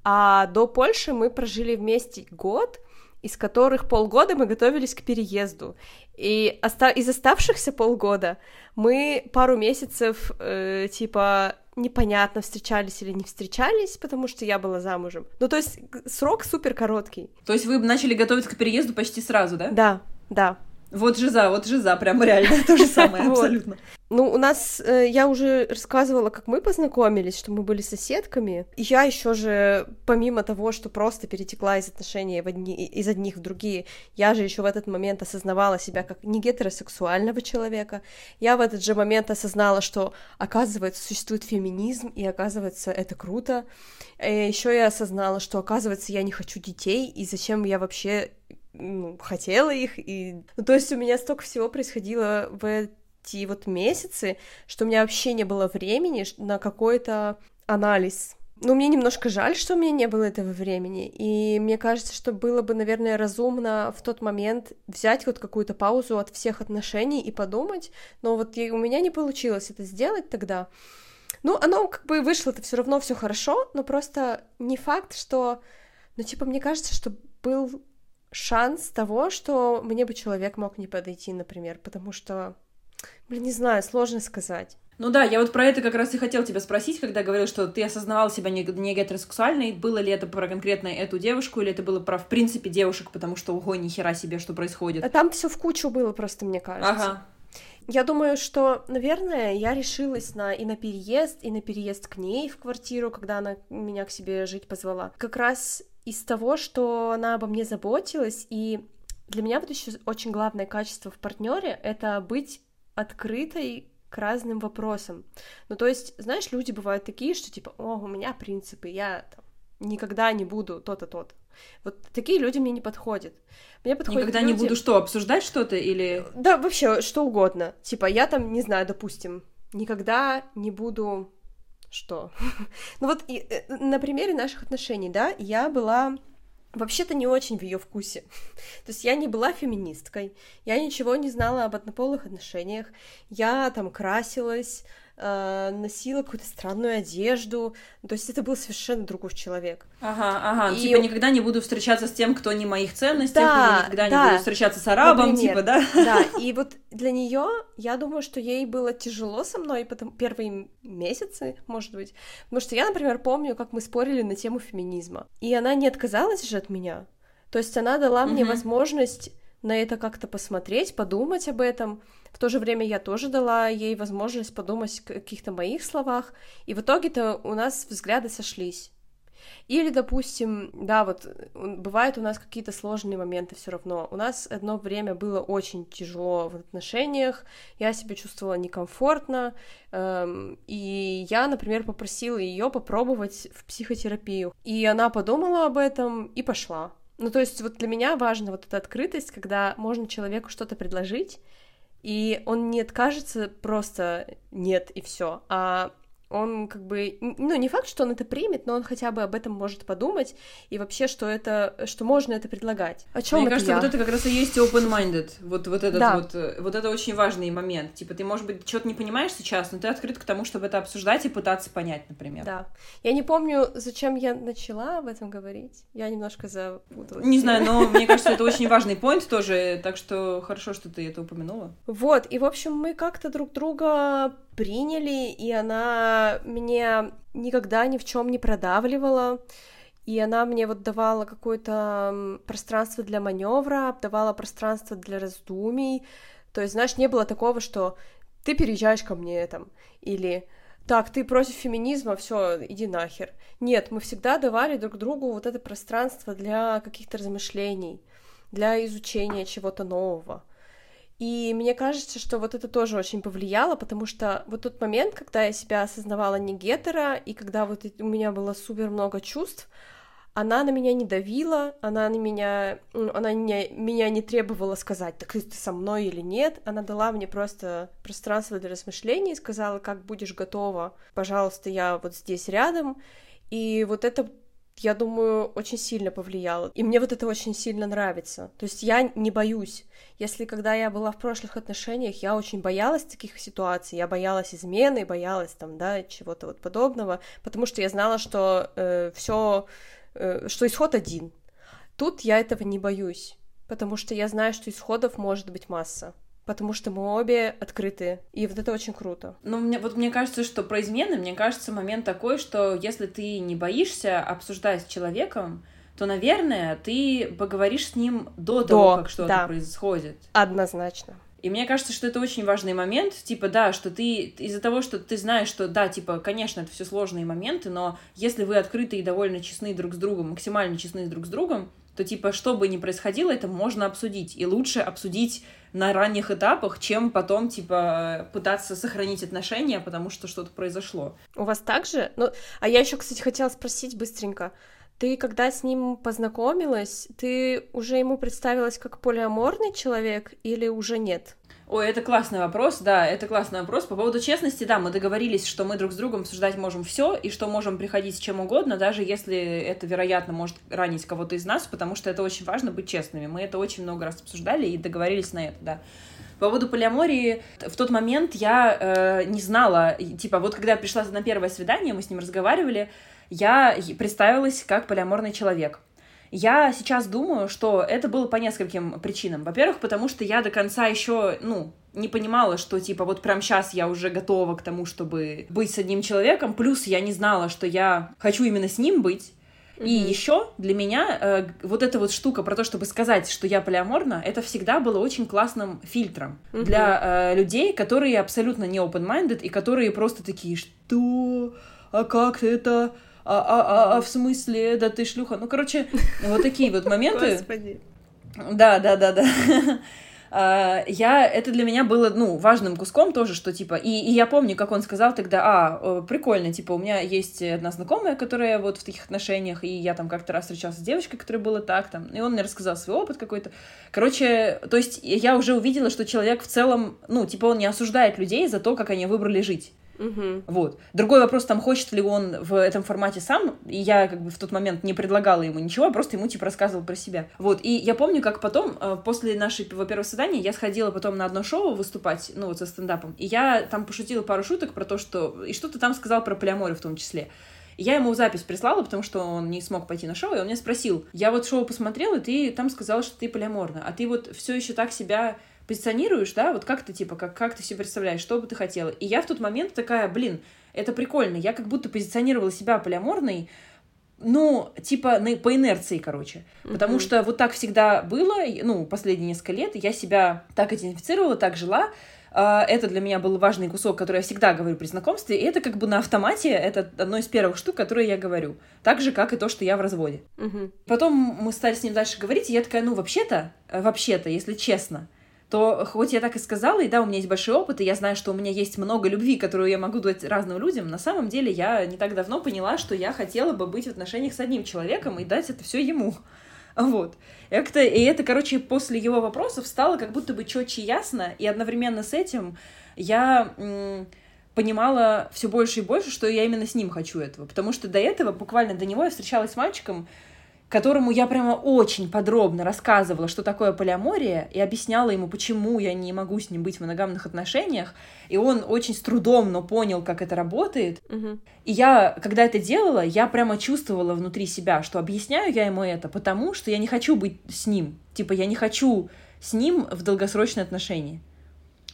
а до Польши мы прожили вместе год, из которых полгода мы готовились к переезду. И оста- из оставшихся полгода мы пару месяцев, э, типа, непонятно, встречались или не встречались, потому что я была замужем. Ну, то есть срок супер короткий. То есть вы начали готовиться к переезду почти сразу, да? Да, да. Вот жиза, вот жиза, прям реально то же самое, *laughs* абсолютно. Ну, у нас, э, я уже рассказывала, как мы познакомились, что мы были соседками. Я еще же, помимо того, что просто перетекла из отношений в одни, из одних в другие, я же еще в этот момент осознавала себя как не гетеросексуального человека. Я в этот же момент осознала, что, оказывается, существует феминизм, и, оказывается, это круто. Еще я осознала, что, оказывается, я не хочу детей, и зачем я вообще ну, хотела их, и... Ну, то есть у меня столько всего происходило в эти вот месяцы, что у меня вообще не было времени на какой-то анализ. Ну, мне немножко жаль, что у меня не было этого времени, и мне кажется, что было бы, наверное, разумно в тот момент взять вот какую-то паузу от всех отношений и подумать, но вот у меня не получилось это сделать тогда. Ну, оно как бы вышло, это все равно все хорошо, но просто не факт, что, ну, типа, мне кажется, что был шанс того, что мне бы человек мог не подойти, например, потому что, блин, не знаю, сложно сказать. Ну да, я вот про это как раз и хотел тебя спросить, когда говорил, что ты осознавал себя не, не гетеросексуальной, было ли это про конкретно эту девушку, или это было про, в принципе, девушек, потому что, ого, ни хера себе, что происходит. А там все в кучу было просто, мне кажется. Ага. Я думаю, что, наверное, я решилась на и на переезд, и на переезд к ней в квартиру, когда она меня к себе жить позвала. Как раз из того, что она обо мне заботилась, и для меня вот еще очень главное качество в партнере это быть открытой к разным вопросам. Ну, то есть, знаешь, люди бывают такие, что типа, о, у меня принципы, я там, никогда не буду то-то, то-то. Вот такие люди мне не подходят. Мне подходят Никогда люди... не буду что, обсуждать что-то или... Да, вообще, что угодно. Типа, я там, не знаю, допустим, никогда не буду... Что? *laughs* ну вот, и, э, на примере наших отношений, да, я была вообще-то не очень в ее вкусе. *laughs* То есть я не была феминисткой, я ничего не знала об однополых отношениях, я там красилась, э, носила какую-то странную одежду. То есть это был совершенно другой человек. Ага, ага. И... Типа никогда не буду встречаться с тем, кто не моих ценностей, да, никогда да. не буду встречаться с арабом, Например, типа, да? Да, *laughs* и вот для нее, я думаю, что ей было тяжело со мной потом первые месяцы, может быть. Потому что я, например, помню, как мы спорили на тему феминизма. И она не отказалась же от меня. То есть она дала мне возможность на это как-то посмотреть, подумать об этом. В то же время я тоже дала ей возможность подумать о каких-то моих словах, и в итоге-то у нас взгляды сошлись. Или, допустим, да, вот бывают у нас какие-то сложные моменты все равно. У нас одно время было очень тяжело в отношениях, я себя чувствовала некомфортно, эм, и я, например, попросила ее попробовать в психотерапию. И она подумала об этом и пошла. Ну, то есть вот для меня важна вот эта открытость, когда можно человеку что-то предложить, и он не откажется просто нет и все, а он как бы, ну, не факт, что он это примет, но он хотя бы об этом может подумать, и вообще, что это, что можно это предлагать. О чем Мне кажется, я? вот это как раз и есть open-minded, вот, вот этот да. вот, э, вот это очень важный момент, типа, ты, может быть, что-то не понимаешь сейчас, но ты открыт к тому, чтобы это обсуждать и пытаться понять, например. Да. Я не помню, зачем я начала об этом говорить, я немножко запуталась. Не знаю, но мне кажется, это очень важный point тоже, так что хорошо, что ты это упомянула. Вот, и, в общем, мы как-то друг друга приняли, и она меня никогда ни в чем не продавливала. И она мне вот давала какое-то пространство для маневра, давала пространство для раздумий. То есть, знаешь, не было такого, что ты переезжаешь ко мне там, или так, ты против феминизма, все, иди нахер. Нет, мы всегда давали друг другу вот это пространство для каких-то размышлений, для изучения чего-то нового. И мне кажется, что вот это тоже очень повлияло, потому что вот тот момент, когда я себя осознавала не гетера, и когда вот у меня было супер много чувств, она на меня не давила, она на меня, она не, меня не требовала сказать, так ты со мной или нет, она дала мне просто пространство для размышлений, сказала, как будешь готова, пожалуйста, я вот здесь рядом, и вот это я думаю, очень сильно повлияло. И мне вот это очень сильно нравится. То есть я не боюсь. Если когда я была в прошлых отношениях, я очень боялась таких ситуаций, я боялась измены, боялась там, да, чего-то вот подобного, потому что я знала, что э, все, э, что исход один. Тут я этого не боюсь, потому что я знаю, что исходов может быть масса потому что мы обе открытые, и вот это очень круто. Ну, мне, вот мне кажется, что про измены, мне кажется, момент такой, что если ты не боишься обсуждать с человеком, то, наверное, ты поговоришь с ним до, до того, как что-то да. происходит. Однозначно. И мне кажется, что это очень важный момент, типа, да, что ты из-за того, что ты знаешь, что, да, типа, конечно, это все сложные моменты, но если вы открыты и довольно честны друг с другом, максимально честны друг с другом, то, типа, что бы ни происходило, это можно обсудить. И лучше обсудить на ранних этапах, чем потом, типа, пытаться сохранить отношения, потому что что-то произошло. У вас так же? Ну, а я еще, кстати, хотела спросить быстренько. Ты, когда с ним познакомилась, ты уже ему представилась как полиаморный человек или уже нет? Ой, это классный вопрос, да, это классный вопрос. По поводу честности, да, мы договорились, что мы друг с другом обсуждать можем все и что можем приходить с чем угодно, даже если это, вероятно, может ранить кого-то из нас, потому что это очень важно быть честными. Мы это очень много раз обсуждали и договорились на это, да. По поводу полиамории, в тот момент я э, не знала, типа, вот когда я пришла на первое свидание, мы с ним разговаривали, я представилась как полиаморный человек. Я сейчас думаю, что это было по нескольким причинам. Во-первых, потому что я до конца еще, ну, не понимала, что, типа, вот прям сейчас я уже готова к тому, чтобы быть с одним человеком. Плюс я не знала, что я хочу именно с ним быть. И еще для меня э, вот эта вот штука про то, чтобы сказать, что я полиаморна, это всегда было очень классным фильтром для э, людей, которые абсолютно не open-minded и которые просто такие, что, а как это, а, а, а, а в смысле, да ты шлюха, ну короче, вот такие вот моменты. Господи. Да, да, да, да. А, я, это для меня было, ну, важным куском тоже, что, типа, и, и я помню, как он сказал тогда, а, прикольно, типа, у меня есть одна знакомая, которая вот в таких отношениях, и я там как-то раз встречался с девочкой, которая была так, там, и он мне рассказал свой опыт какой-то. Короче, то есть я уже увидела, что человек в целом, ну, типа, он не осуждает людей за то, как они выбрали жить. Угу. Вот. Другой вопрос, там, хочет ли он в этом формате сам, и я как бы в тот момент не предлагала ему ничего, а просто ему, типа, рассказывала про себя. Вот, и я помню, как потом, э, после нашего первого свидания, я сходила потом на одно шоу выступать, ну, вот со стендапом, и я там пошутила пару шуток про то, что... И что-то там сказал про полиаморию в том числе. Я ему запись прислала, потому что он не смог пойти на шоу, и он меня спросил, я вот шоу посмотрела, и ты там сказала, что ты полиаморна, а ты вот все еще так себя позиционируешь, да, вот как ты, типа, как, как ты себе представляешь, что бы ты хотела. И я в тот момент такая, блин, это прикольно, я как будто позиционировала себя полиаморной, ну, типа, на, по инерции, короче. Потому что вот так всегда было, ну, последние несколько лет, я себя так идентифицировала, так жила, а, это для меня был важный кусок, который я всегда говорю при знакомстве, и это как бы на автомате, это одно из первых штук, которые я говорю. Так же, как и то, что я в разводе. Угу. Потом мы стали с ним дальше говорить, и я такая, ну, вообще-то, э, вообще-то, если честно, то хоть я так и сказала, и да, у меня есть большой опыт, и я знаю, что у меня есть много любви, которую я могу дать разным людям, на самом деле я не так давно поняла, что я хотела бы быть в отношениях с одним человеком и дать это все ему. *laughs* Вот. Как-то, и это, короче, после его вопросов стало как будто бы четче ясно, и одновременно с этим я понимала все больше и больше, что я именно с ним хочу этого. Потому что до этого, буквально до него, я встречалась с мальчиком, которому я прямо очень подробно рассказывала, что такое полиамория, и объясняла ему, почему я не могу с ним быть в моногамных отношениях, и он очень с трудом, но понял, как это работает. Угу. И я, когда это делала, я прямо чувствовала внутри себя, что объясняю я ему это, потому что я не хочу быть с ним. Типа, я не хочу с ним в долгосрочные отношения.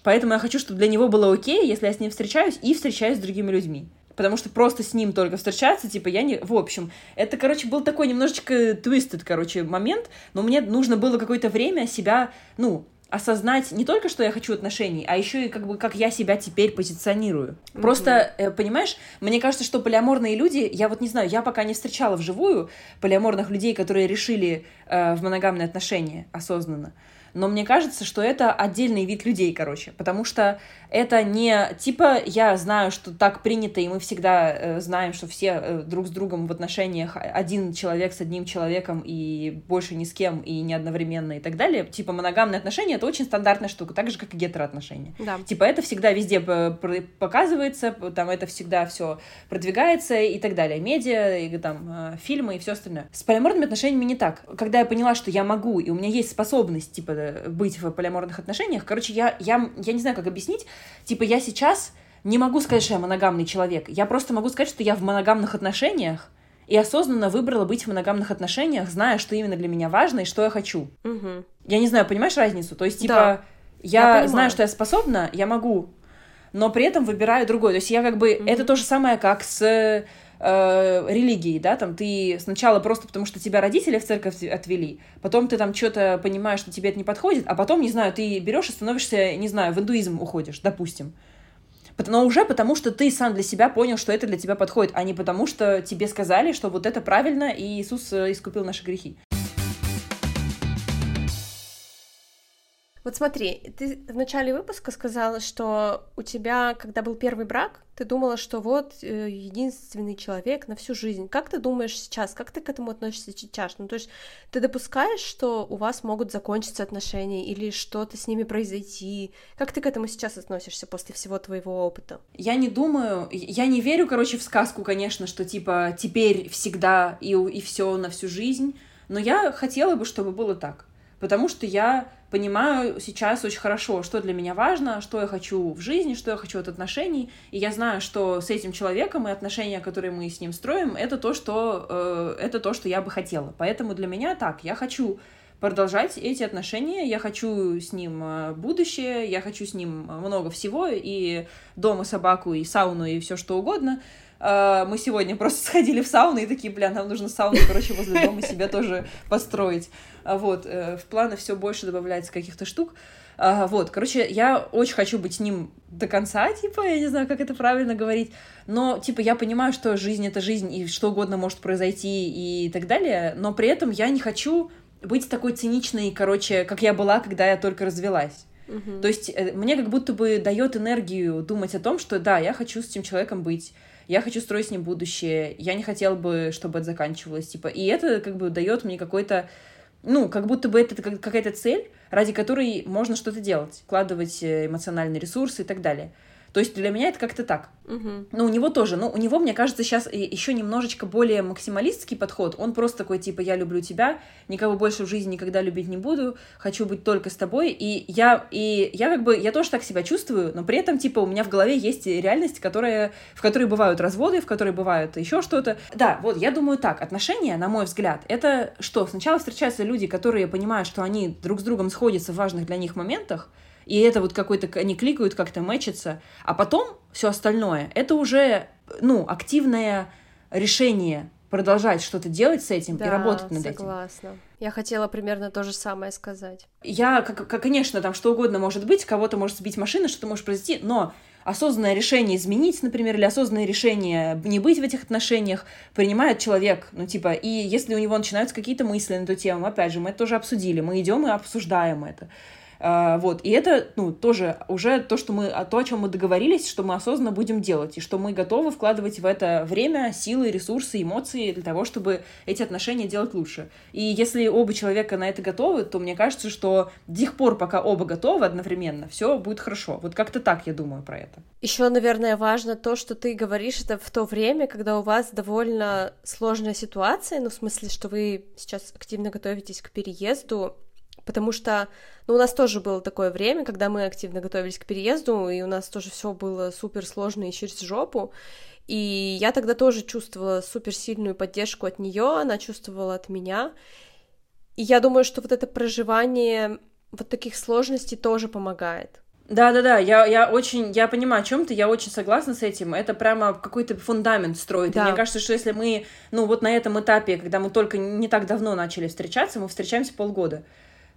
Поэтому я хочу, чтобы для него было окей, если я с ним встречаюсь и встречаюсь с другими людьми потому что просто с ним только встречаться, типа, я не... В общем, это, короче, был такой немножечко twisted, короче, момент, но мне нужно было какое-то время себя, ну, осознать не только, что я хочу отношений, а еще и как бы как я себя теперь позиционирую. Mm-hmm. Просто, э, понимаешь, мне кажется, что полиаморные люди, я вот не знаю, я пока не встречала вживую полиаморных людей, которые решили э, в моногамные отношения осознанно но мне кажется, что это отдельный вид людей, короче, потому что это не типа я знаю, что так принято, и мы всегда э, знаем, что все э, друг с другом в отношениях один человек с одним человеком и больше ни с кем и не одновременно и так далее. Типа моногамные отношения это очень стандартная штука, так же как и гетероотношения. Да. Типа это всегда везде показывается, там это всегда все продвигается и так далее, медиа и там э, фильмы и все остальное. С полиаморными отношениями не так. Когда я поняла, что я могу и у меня есть способность типа быть в полиаморных отношениях. Короче, я, я, я не знаю, как объяснить. Типа, я сейчас не могу сказать, что я моногамный человек. Я просто могу сказать, что я в моногамных отношениях и осознанно выбрала быть в моногамных отношениях, зная, что именно для меня важно и что я хочу. Угу. Я не знаю, понимаешь разницу? То есть, типа, да. я, я знаю, что я способна, я могу, но при этом выбираю другое. То есть я как бы... Угу. Это то же самое, как с э, религией, да, там ты сначала просто потому, что тебя родители в церковь отвели, потом ты там что-то понимаешь, что тебе это не подходит, а потом, не знаю, ты берешь и становишься, не знаю, в индуизм уходишь, допустим. Но уже потому, что ты сам для себя понял, что это для тебя подходит, а не потому, что тебе сказали, что вот это правильно, и Иисус э, искупил наши грехи. Вот смотри, ты в начале выпуска сказала, что у тебя, когда был первый брак, ты думала, что вот э, единственный человек на всю жизнь. Как ты думаешь сейчас? Как ты к этому относишься сейчас? Ну, то есть ты допускаешь, что у вас могут закончиться отношения или что-то с ними произойти? Как ты к этому сейчас относишься после всего твоего опыта? Я не думаю, я не верю, короче, в сказку, конечно, что типа теперь всегда и, и все на всю жизнь, но я хотела бы, чтобы было так потому что я понимаю сейчас очень хорошо, что для меня важно, что я хочу в жизни, что я хочу от отношений, и я знаю, что с этим человеком и отношения, которые мы с ним строим, это то, что, э, это то, что я бы хотела. Поэтому для меня так, я хочу продолжать эти отношения, я хочу с ним э, будущее, я хочу с ним много всего, и дом, и собаку, и сауну, и все что угодно, э, мы сегодня просто *laughs* сходили в сауну и такие, бля, нам нужно сауну, короче, возле дома себе тоже построить. А вот, э, в планы все больше добавляется каких-то штук. А, вот, короче, я очень хочу быть с ним до конца, типа, я не знаю, как это правильно говорить, но, типа, я понимаю, что жизнь — это жизнь, и что угодно может произойти и так далее, но при этом я не хочу быть такой циничной, короче, как я была, когда я только развелась. Мгм. То есть э, мне как будто бы дает энергию думать о том, что да, я хочу с этим человеком быть, я хочу строить с ним будущее, я не хотела бы, чтобы это заканчивалось, типа, и это как бы дает мне какой-то, ну, как будто бы это как- какая-то цель, ради которой можно что-то делать, вкладывать э, эмоциональные ресурсы и так далее. То есть для меня это как-то так. Мгм. Ну, у него тоже. Ну, у него, мне кажется, сейчас еще немножечко более максималистский подход. Он просто такой, типа, я люблю тебя, никого больше в жизни никогда любить не буду, хочу быть только с тобой. И я, и я как бы, я тоже так себя чувствую, но при этом, типа, у меня в голове есть реальность, которая, в которой бывают разводы, в которой бывают еще что-то. Да, вот, я думаю так, отношения, на мой взгляд, это что? Сначала встречаются люди, которые понимают, что они друг с другом сходятся в важных для них моментах, и это вот какой-то, они кликают, как-то мэчатся, а потом все остальное, это уже, ну, активное решение продолжать что-то делать с этим и Да, работать над этим. согласна. Я хотела примерно то же самое сказать. Я, как, как, конечно, там что угодно может быть, кого-то может сбить машина, что-то может произойти, но осознанное решение изменить, например, или осознанное решение не быть в этих отношениях принимает человек, ну, типа, и если у него начинаются какие-то мысли на эту тему, опять же, мы это тоже обсудили, мы идем и обсуждаем это. А, вот, и это, ну, тоже уже то, что мы, то, о чем мы договорились, что мы осознанно будем делать, и что мы готовы вкладывать в это время, силы, ресурсы, эмоции для того, чтобы эти отношения делать лучше. И если оба человека на это готовы, то мне кажется, что до тех пор, пока оба готовы одновременно, все будет хорошо. Вот как-то так я думаю про это. Еще, наверное, важно то, что ты говоришь это в то время, когда у вас довольно сложная ситуация, ну, в смысле, что вы сейчас активно готовитесь к переезду, потому что, ну, у нас тоже было такое время, когда мы активно готовились к переезду, и у нас тоже все было супер сложно и через жопу, и я тогда тоже чувствовала суперсильную поддержку от нее, она чувствовала от меня, и я думаю, что вот это проживание вот таких сложностей тоже помогает. Да-да-да, я, я очень, я понимаю, о чем ты, я очень согласна с этим. Это прямо какой-то фундамент строит. Да. И мне кажется, что если мы, ну вот на этом этапе, когда мы только не так давно начали встречаться, мы встречаемся полгода.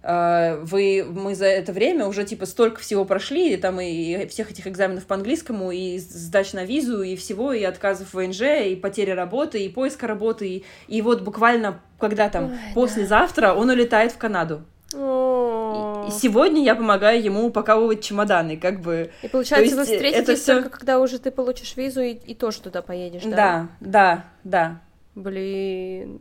Э, Вы, мы за это время уже типа столько всего прошли, и там и, всех этих экзаменов по английскому, и сдач на визу, и всего, и отказов в ВНЖ, и потери работы, и поиска работы, и, и вот буквально когда там Ой, послезавтра он улетает в Канаду. И сегодня я помогаю ему упаковывать чемоданы, как бы. И получается, То вы есть, э, встретитесь это всё- только когда уже ты получишь визу и, и тоже туда поедешь, да? Да, да, да. Блин.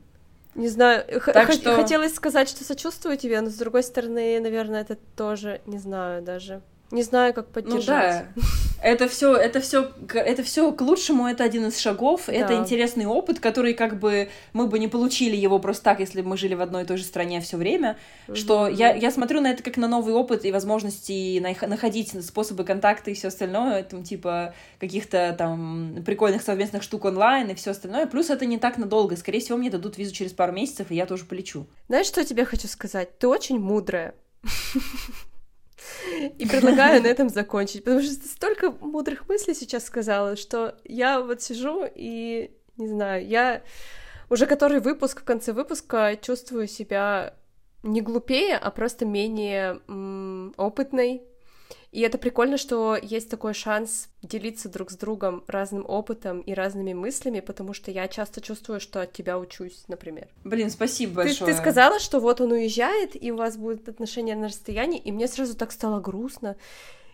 Не знаю, х- Так х- что- хотелось сказать, что сочувствую тебе, но с другой стороны, наверное, это тоже не знаю даже. Не знаю, как Ну поддержать. да, это все, это все, это все к лучшему, это один из шагов, это Да. интересный опыт, который как бы мы бы не получили его просто так, если бы мы жили в одной и той же стране все время. Что Мгм. я, я смотрю на это как на новый опыт и возможности находить способы контакта и все остальное, там типа каких-то там прикольных совместных штук онлайн и все остальное. Плюс это не так надолго, скорее всего мне дадут визу через пару месяцев и я тоже полечу. Знаешь, что я тебе хочу сказать? Ты очень мудрая. И предлагаю на этом закончить, потому что столько мудрых мыслей сейчас сказала, что я вот сижу и, не знаю, я уже который выпуск, в конце выпуска чувствую себя не глупее, а просто менее м, опытной. И это прикольно, что есть такой шанс делиться друг с другом разным опытом и разными мыслями, потому что я часто чувствую, что от тебя учусь, например. Блин, спасибо Ты, большое. ты сказала, что вот он уезжает, и у вас будут отношения на расстоянии, и мне сразу так стало грустно,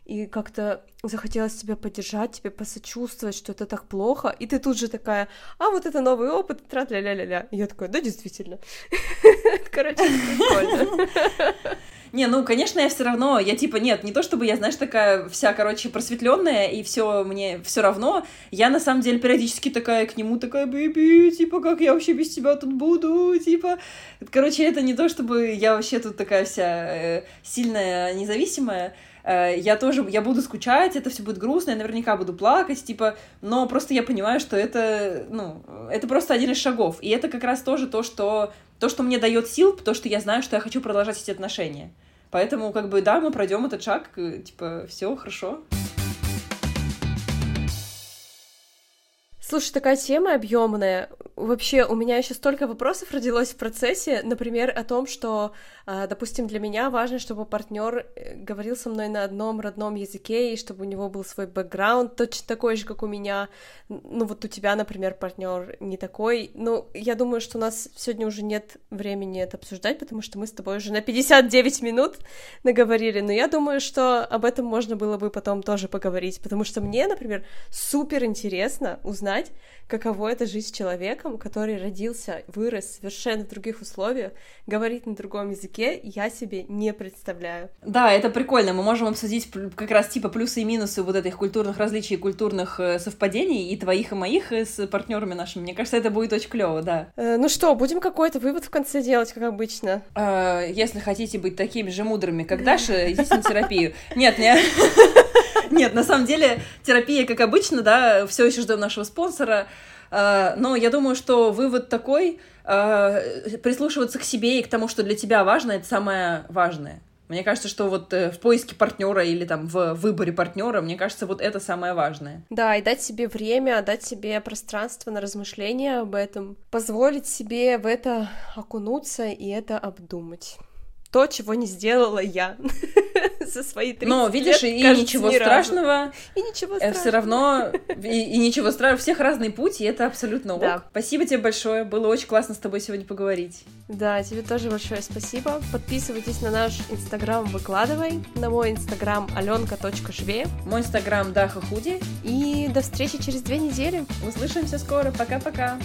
и как-то захотелось тебя поддержать, тебе посочувствовать, что это так плохо, и ты тут же такая, а вот это новый опыт, тра-ля-ля-ля-ля. И я такая, да, действительно. *laughs* Короче, прикольно. *laughs* Не, ну, конечно, я все равно, я типа, нет, не то чтобы я, знаешь, такая вся, короче, просветленная, и все мне все равно. Я на самом деле периодически такая к нему такая, бэби, типа, как я вообще без тебя тут буду, типа. Короче, это не то, чтобы я вообще тут такая вся э, сильная, независимая. Э, Я тоже, я буду скучать, это все будет грустно, я наверняка буду плакать, типа, но просто я понимаю, что это, ну, это просто один из шагов. И это как раз тоже то, что то, что мне дает сил, то, что я знаю, что я хочу продолжать эти отношения. Поэтому, как бы, да, мы пройдем этот шаг, типа, все хорошо. Слушай, такая тема объемная. Вообще, у меня еще столько вопросов родилось в процессе, например, о том, что, а, допустим, для меня важно, чтобы партнер э, говорил со мной на одном родном языке, и чтобы у него был свой бэкграунд точно такой же, как у меня. Ну, вот у тебя, например, партнер не такой. Ну, я думаю, что у нас сегодня уже нет времени это обсуждать, потому что мы с тобой уже на 59 минут наговорили. Но я думаю, что об этом можно было бы потом тоже поговорить, потому что мне, например, супер интересно узнать, каково это жить с человеком, который родился, вырос совершенно в других условиях, говорит на другом языке, я себе не представляю. Да, это прикольно. Мы можем обсудить как раз типа плюсы и минусы вот этих культурных различий, культурных э, совпадений и твоих и моих э, с партнерами нашими. Мне кажется, это будет очень клево, да. Э, ну что, будем какой-то вывод в конце делать, как обычно. Э, если хотите быть такими же мудрыми, как Даша, идите на терапию. Нет, не... *laughs* Нет, на самом деле терапия, как обычно, да, все еще ждем нашего спонсора. А, но я думаю, что вывод такой, а, прислушиваться к себе и к тому, что для тебя важно, это самое важное. Мне кажется, что вот э, в поиске партнера или там в выборе партнера, мне кажется, вот это самое важное. Да, и дать себе время, дать себе пространство на размышления об этом, позволить себе в это окунуться и это обдумать то, чего не сделала я *laughs* за свои 30 Но видишь, лет, и кажется, ничего страшного. И ничего страшного. Все равно, и, и ничего страшного. У всех разный путь, и это абсолютно ок. Да. Спасибо тебе большое. Было очень классно с тобой сегодня поговорить. Да, тебе тоже большое спасибо. Подписывайтесь на наш инстаграм «Выкладывай», на мой инстаграм аленка.шве. Мой инстаграм Даха Худи. И до встречи через две недели. Услышимся скоро. Пока-пока.